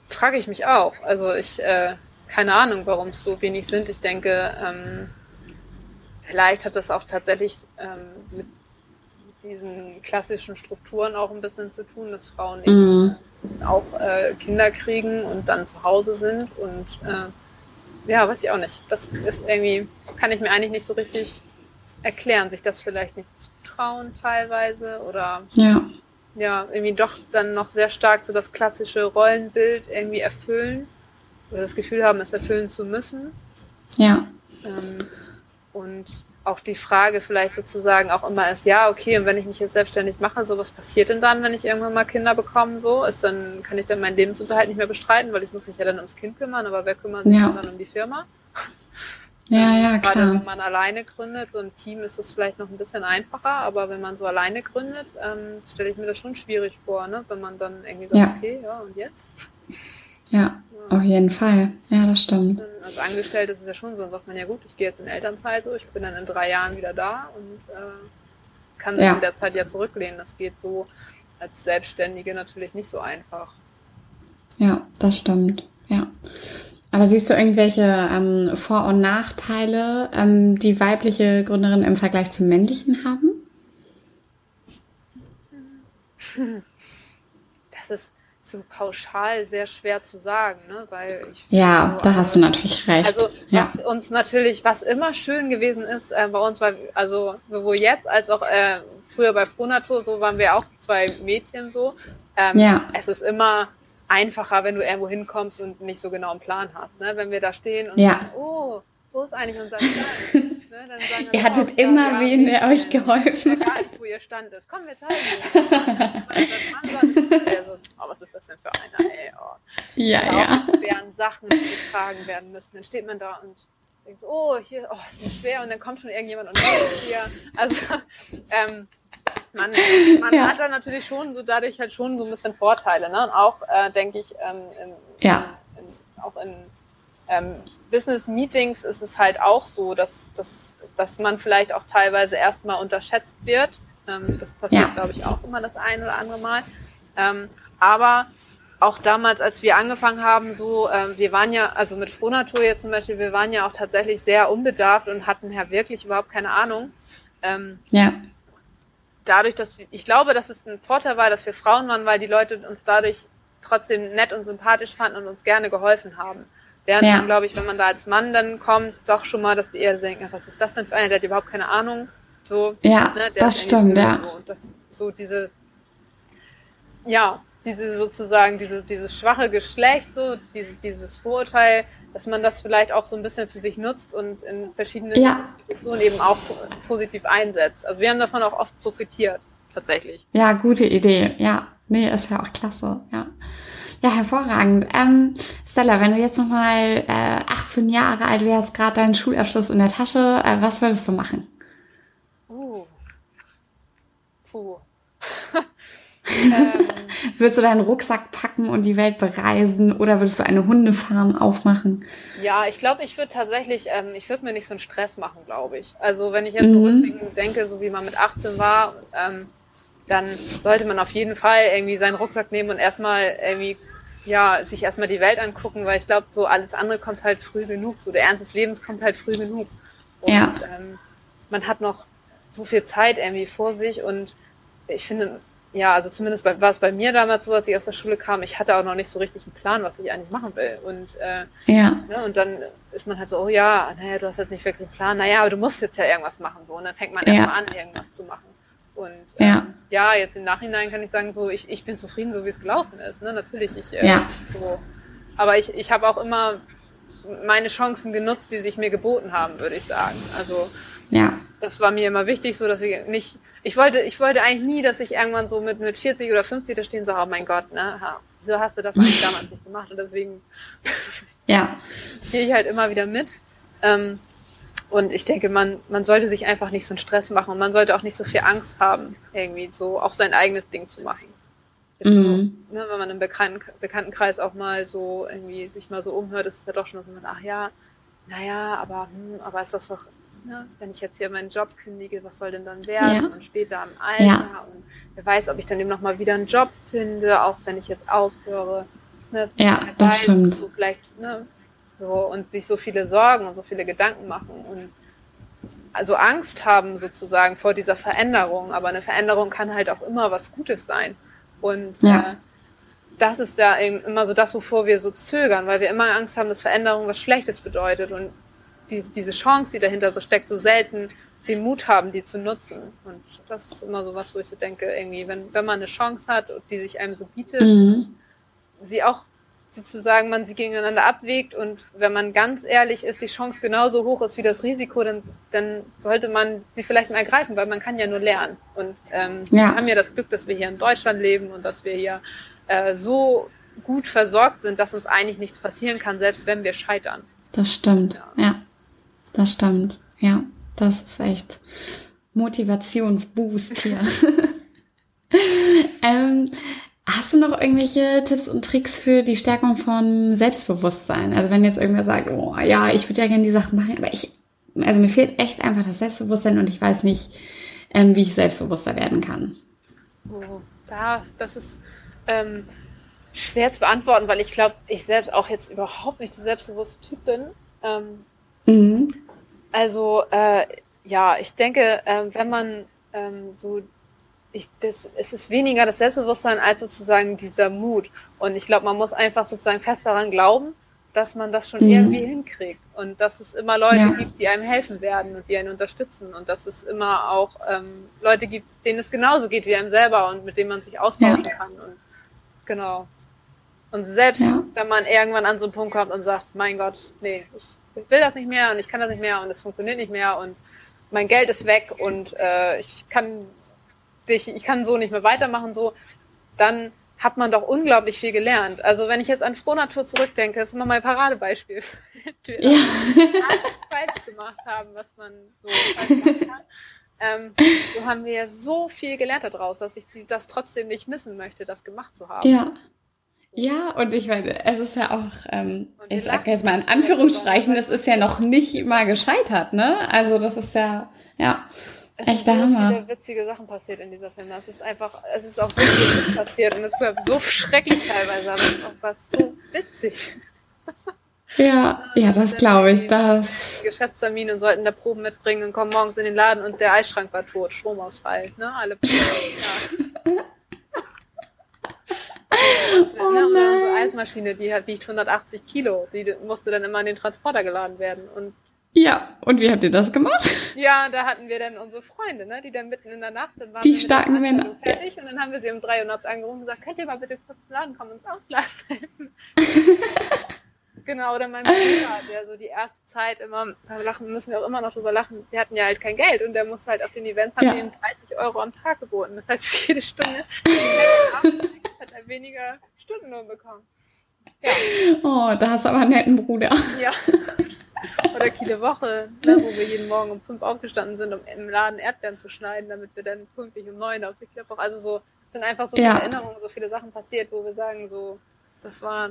frage ich mich auch. Also ich, äh, keine Ahnung, warum es so wenig sind. Ich denke, ähm, vielleicht hat das auch tatsächlich ähm, mit diesen klassischen Strukturen auch ein bisschen zu tun, dass Frauen eben mm auch äh, Kinder kriegen und dann zu Hause sind und äh, ja, weiß ich auch nicht. Das ist irgendwie, kann ich mir eigentlich nicht so richtig erklären, sich das vielleicht nicht zutrauen teilweise oder ja. ja, irgendwie doch dann noch sehr stark so das klassische Rollenbild irgendwie erfüllen oder das Gefühl haben, es erfüllen zu müssen. Ja. Ähm, und auch die Frage vielleicht sozusagen auch immer ist, ja, okay, und wenn ich mich jetzt selbstständig mache, so was passiert denn dann, wenn ich irgendwann mal Kinder bekomme, so, ist dann, kann ich dann meinen Lebensunterhalt nicht mehr bestreiten, weil ich muss mich ja dann ums Kind kümmern, aber wer kümmert sich ja. dann um die Firma? Ja, ja, klar. Gerade wenn man alleine gründet, so im Team ist es vielleicht noch ein bisschen einfacher, aber wenn man so alleine gründet, ähm, stelle ich mir das schon schwierig vor, ne? wenn man dann irgendwie sagt, ja. okay, ja, und jetzt? Ja, auf jeden Fall. Ja, das stimmt. Als Angestellte ist es ja schon so, dann sagt man ja gut, ich gehe jetzt in Elternzeit so, ich bin dann in drei Jahren wieder da und äh, kann sich ja. in der Zeit ja zurücklehnen. Das geht so als Selbstständige natürlich nicht so einfach. Ja, das stimmt. Ja. Aber siehst du irgendwelche ähm, Vor- und Nachteile, ähm, die weibliche Gründerinnen im Vergleich zum männlichen haben? Das ist so pauschal sehr schwer zu sagen, ne? Weil ich ja, so, da hast du natürlich recht. Also ja. was uns natürlich, was immer schön gewesen ist äh, bei uns, war also sowohl jetzt als auch äh, früher bei Fronatur, so waren wir auch zwei Mädchen so. Ähm, ja. Es ist immer einfacher, wenn du irgendwo hinkommst und nicht so genau einen Plan hast. Ne? Wenn wir da stehen und ja. sagen, oh, wo ist eigentlich unser Stand? ne? Dann sagen ihr hattet oh, immer ja, wen, der euch geholfen hat. Nicht, wo ihr Stand ist. Komm, wir zeigen so, oh, was ist das denn für einer, ey? Oh. Ja, ja. Während Sachen getragen werden müssen. Dann steht man da und denkt so, oh, hier, oh, ist nicht schwer. Und dann kommt schon irgendjemand und hilft hier. Also, ähm, man, man ja. hat da natürlich schon so dadurch halt schon so ein bisschen Vorteile, ne? Und auch, äh, denke ich, ähm, in, ja. in, in, auch in ähm, Business Meetings ist es halt auch so, dass, dass, dass man vielleicht auch teilweise erstmal unterschätzt wird. Ähm, das passiert, ja. glaube ich, auch immer das ein oder andere Mal. Ähm, aber auch damals, als wir angefangen haben, so, ähm, wir waren ja, also mit Fronatur jetzt zum Beispiel, wir waren ja auch tatsächlich sehr unbedarft und hatten ja wirklich überhaupt keine Ahnung. Ähm, ja dadurch, dass wir, ich glaube, dass es ein Vorteil war, dass wir Frauen waren, weil die Leute uns dadurch trotzdem nett und sympathisch fanden und uns gerne geholfen haben. Während ja. glaube ich, wenn man da als Mann dann kommt, doch schon mal, dass die eher denken, was ist das denn für einer, der hat überhaupt keine Ahnung. So, ja, ne, das stimmt, ja. So, das, so diese, ja, diese sozusagen, diese, dieses schwache Geschlecht, so, diese, dieses Vorurteil, dass man das vielleicht auch so ein bisschen für sich nutzt und in verschiedenen ja. Situationen eben auch positiv einsetzt. Also wir haben davon auch oft profitiert, tatsächlich. Ja, gute Idee. Ja, nee, ist ja auch klasse. Ja, ja hervorragend. Ähm, Stella, wenn du jetzt nochmal äh, 18 Jahre alt wärst, gerade deinen Schulabschluss in der Tasche, äh, was würdest du machen? Uh. Puh. ähm, würdest du deinen Rucksack packen und die Welt bereisen oder würdest du eine Hundefarm aufmachen? Ja, ich glaube, ich würde tatsächlich, ähm, ich würde mir nicht so einen Stress machen, glaube ich. Also wenn ich jetzt mhm. so denke, so wie man mit 18 war, ähm, dann sollte man auf jeden Fall irgendwie seinen Rucksack nehmen und erstmal irgendwie ja, sich erstmal die Welt angucken, weil ich glaube, so alles andere kommt halt früh genug. So der Ernst des Lebens kommt halt früh genug. Und ja. ähm, man hat noch so viel Zeit irgendwie vor sich und ich finde, ja, also zumindest bei, war es bei mir damals so, als ich aus der Schule kam, ich hatte auch noch nicht so richtig einen Plan, was ich eigentlich machen will. Und, äh, ja. Ne, und dann ist man halt so, oh ja, naja, du hast jetzt nicht wirklich einen Plan, naja, aber du musst jetzt ja irgendwas machen. So, und dann fängt man ja. erstmal an, irgendwas zu machen. Und ähm, ja. ja, jetzt im Nachhinein kann ich sagen, so, ich, ich bin zufrieden, so wie es gelaufen ist. Ne? Natürlich, ich äh, ja. so, aber ich, ich habe auch immer meine Chancen genutzt, die sich mir geboten haben, würde ich sagen. Also ja. das war mir immer wichtig, so dass ich nicht ich wollte, ich wollte eigentlich nie, dass ich irgendwann so mit, mit 40 oder 50 da stehen, so, oh mein Gott, ne, wieso hast du das eigentlich damals nicht gemacht? Und deswegen ja. gehe ich halt immer wieder mit. Ähm, und ich denke, man, man sollte sich einfach nicht so einen Stress machen und man sollte auch nicht so viel Angst haben, irgendwie so auch sein eigenes Ding zu machen. Mhm. So, ne, wenn man im Bekannten, Bekanntenkreis auch mal so irgendwie sich mal so umhört, ist es ja doch schon so, ach ja, naja, aber, hm, aber ist das doch Ne? Wenn ich jetzt hier meinen Job kündige, was soll denn dann werden? Ja. Und später im Alter. Ja. Und wer weiß, ob ich dann eben nochmal wieder einen Job finde, auch wenn ich jetzt aufhöre. Ne? Ja, das weiß, stimmt. So vielleicht, ne? So, und sich so viele Sorgen und so viele Gedanken machen und also Angst haben sozusagen vor dieser Veränderung. Aber eine Veränderung kann halt auch immer was Gutes sein. Und ja. äh, das ist ja eben immer so das, wovor wir so zögern, weil wir immer Angst haben, dass Veränderung was Schlechtes bedeutet. Und diese, diese Chance, die dahinter so steckt, so selten den Mut haben, die zu nutzen. Und das ist immer so was, wo ich so denke, irgendwie, wenn, wenn man eine Chance hat, die sich einem so bietet, mhm. sie auch sozusagen man sie gegeneinander abwägt und wenn man ganz ehrlich ist, die Chance genauso hoch ist wie das Risiko, dann, dann sollte man sie vielleicht mal ergreifen, weil man kann ja nur lernen. Und ähm, ja. wir haben ja das Glück, dass wir hier in Deutschland leben und dass wir hier äh, so gut versorgt sind, dass uns eigentlich nichts passieren kann, selbst wenn wir scheitern. Das stimmt, ja. ja das stimmt. Ja, das ist echt Motivationsboost hier. ähm, hast du noch irgendwelche Tipps und Tricks für die Stärkung von Selbstbewusstsein? Also wenn jetzt irgendwer sagt, oh ja, ich würde ja gerne die Sachen machen, aber ich, also mir fehlt echt einfach das Selbstbewusstsein und ich weiß nicht, ähm, wie ich selbstbewusster werden kann. Oh, da, das ist ähm, schwer zu beantworten, weil ich glaube, ich selbst auch jetzt überhaupt nicht der selbstbewusste Typ bin. Ähm, mhm. Also äh, ja, ich denke, äh, wenn man ähm, so ich, das, es ist weniger das Selbstbewusstsein als sozusagen dieser Mut. Und ich glaube, man muss einfach sozusagen fest daran glauben, dass man das schon mhm. irgendwie hinkriegt und dass es immer Leute ja. gibt, die einem helfen werden und die einen unterstützen und dass es immer auch ähm, Leute gibt, denen es genauso geht wie einem selber und mit denen man sich austauschen ja. kann. Und genau. Und selbst ja. wenn man irgendwann an so einen Punkt kommt und sagt, mein Gott, nee, ich will das nicht mehr und ich kann das nicht mehr und es funktioniert nicht mehr und mein Geld ist weg und äh, ich kann dich, ich kann so nicht mehr weitermachen, so, dann hat man doch unglaublich viel gelernt. Also wenn ich jetzt an Frohnatur zurückdenke, ist immer mein Paradebeispiel. ja. falsch gemacht haben, was man so falsch machen kann. Ähm, so haben wir ja so viel gelernt daraus, dass ich das trotzdem nicht missen möchte, das gemacht zu haben. Ja. Ja, und ich meine, es ist ja auch, ähm, ich sage jetzt mal in Anführungsstrichen, das ist ja noch nicht mal gescheitert, ne? Also das ist ja, ja. Es Echt sind so Hammer. viele witzige Sachen passiert in dieser Film. Es ist einfach, es ist auch so viel passiert und es ist so schrecklich teilweise, aber es ist auch was so witzig. Ja, ja, das glaube ich, das. Geschäftstermin und sollten da Proben mitbringen und kommen morgens in den Laden und der Eisschrank war tot, Stromausfall, ne? Alle ja. oh ne, und dann unsere Eismaschine, die wiegt 180 Kilo, die musste dann immer in den Transporter geladen werden und ja, und wie habt ihr das gemacht? Ja, da hatten wir dann unsere Freunde, ne, die dann mitten in der Nacht, dann waren die starken Männer. fertig ja. und dann haben wir sie um drei Uhr nachts angerufen und gesagt, könnt ihr mal bitte kurz zum Laden kommen und uns helfen? genau, oder mein Bruder, der so die erste Zeit immer, da lachen, müssen wir auch immer noch drüber lachen, wir hatten ja halt kein Geld und der muss halt auf den Events, haben ja. wir 30 Euro am Tag geboten. Das heißt, für jede Stunde hat er weniger Stundenlohn bekommen. Ja. Oh, da hast du aber einen netten Bruder. Ja. Oder Kiele Woche, ne, wo wir jeden Morgen um fünf aufgestanden sind, um im Laden Erdbeeren zu schneiden, damit wir dann pünktlich um neun auf die Klippe. Also so sind einfach so ja. viele Erinnerungen, so viele Sachen passiert, wo wir sagen, so, das war,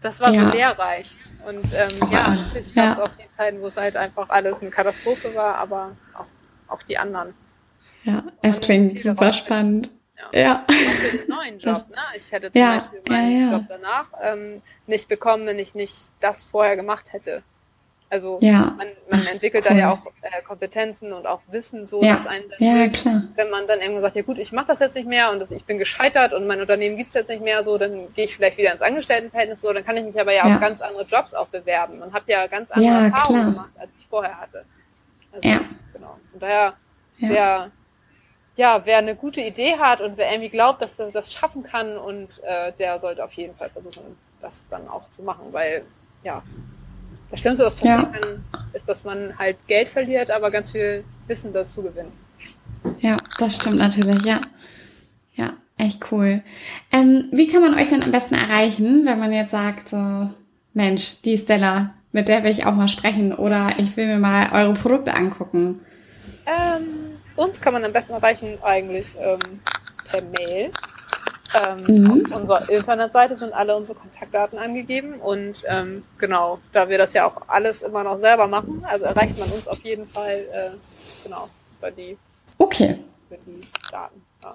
das war ja. so lehrreich. Und ähm, ja, natürlich gab es auch die Zeiten, wo es halt einfach alles eine Katastrophe war, aber auch, auch die anderen. Ja, es klingt super spannend. Ja. ja. Auch für den neuen Job, ne? Ich hätte zum ja. Beispiel meinen ja, Job danach ähm, nicht bekommen, wenn ich nicht das vorher gemacht hätte. Also ja. man, man entwickelt cool. da ja auch äh, Kompetenzen und auch Wissen, so ja. dass einen dann ja, hilft, klar. wenn man dann irgendwann sagt, ja gut, ich mache das jetzt nicht mehr und das, ich bin gescheitert und mein Unternehmen gibt's jetzt nicht mehr, so dann gehe ich vielleicht wieder ins Angestelltenverhältnis, so dann kann ich mich aber ja, ja. auf ganz andere Jobs auch bewerben und habe ja ganz andere ja, Erfahrungen klar. gemacht, als ich vorher hatte. Also, ja. Genau. Und daher, wer, ja, wer eine gute Idee hat und wer irgendwie glaubt, dass er das schaffen kann und äh, der sollte auf jeden Fall versuchen, das dann auch zu machen, weil ja, das Schlimmste, was passieren ja. kann, ist, dass man halt Geld verliert, aber ganz viel Wissen dazu gewinnt. Ja, das stimmt natürlich, ja. Ja, echt cool. Ähm, wie kann man euch denn am besten erreichen, wenn man jetzt sagt, so, Mensch, die Stella, mit der will ich auch mal sprechen oder ich will mir mal eure Produkte angucken? Ähm, uns kann man am besten erreichen eigentlich ähm, per Mail. Ähm, mhm. Auf unserer Internetseite sind alle unsere Kontaktdaten angegeben und ähm, genau, da wir das ja auch alles immer noch selber machen, also erreicht man uns auf jeden Fall äh, genau über die, okay. über die Daten. Ja.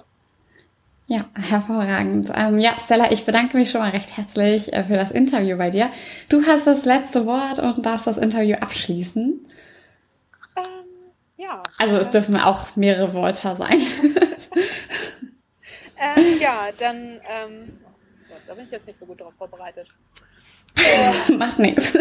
Ja, hervorragend. Ähm, ja, Stella, ich bedanke mich schon mal recht herzlich äh, für das Interview bei dir. Du hast das letzte Wort und darfst das Interview abschließen. Ja. Also es dürfen auch mehrere Wörter sein. Ähm, ja, dann, ähm, da bin ich jetzt nicht so gut drauf vorbereitet. Macht nichts.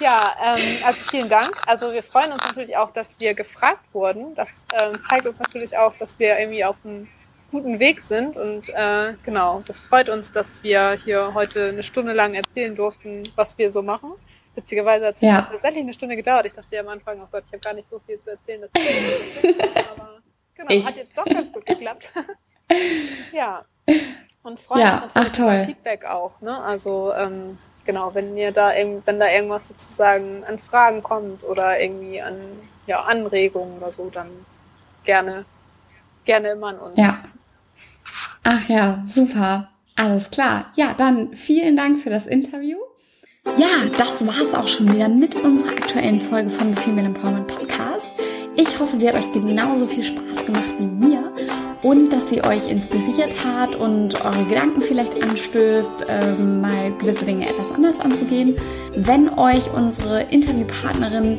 Ja, ähm, also vielen Dank. Also wir freuen uns natürlich auch, dass wir gefragt wurden. Das ähm, zeigt uns natürlich auch, dass wir irgendwie auf einem guten Weg sind. Und äh, genau, das freut uns, dass wir hier heute eine Stunde lang erzählen durften, was wir so machen. Witzigerweise hat es ja. tatsächlich eine Stunde gedauert. Ich dachte ja am Anfang, oh Gott, ich habe gar nicht so viel zu erzählen. Das aber genau, ich. hat jetzt doch ganz gut geklappt. ja. Und freuen ja, uns natürlich über Feedback auch. Ne? Also ähm, genau, wenn ihr da wenn da irgendwas sozusagen an Fragen kommt oder irgendwie an ja, Anregungen oder so, dann gerne, gerne immer an uns. Ja. Ach ja, super. Alles klar. Ja, dann vielen Dank für das Interview. Ja, das war es auch schon wieder mit unserer aktuellen Folge von The Female Empowerment Podcast. Ich hoffe, sie hat euch genauso viel Spaß gemacht wie mir und dass sie euch inspiriert hat und eure Gedanken vielleicht anstößt, ähm, mal gewisse Dinge etwas anders anzugehen. Wenn euch unsere Interviewpartnerin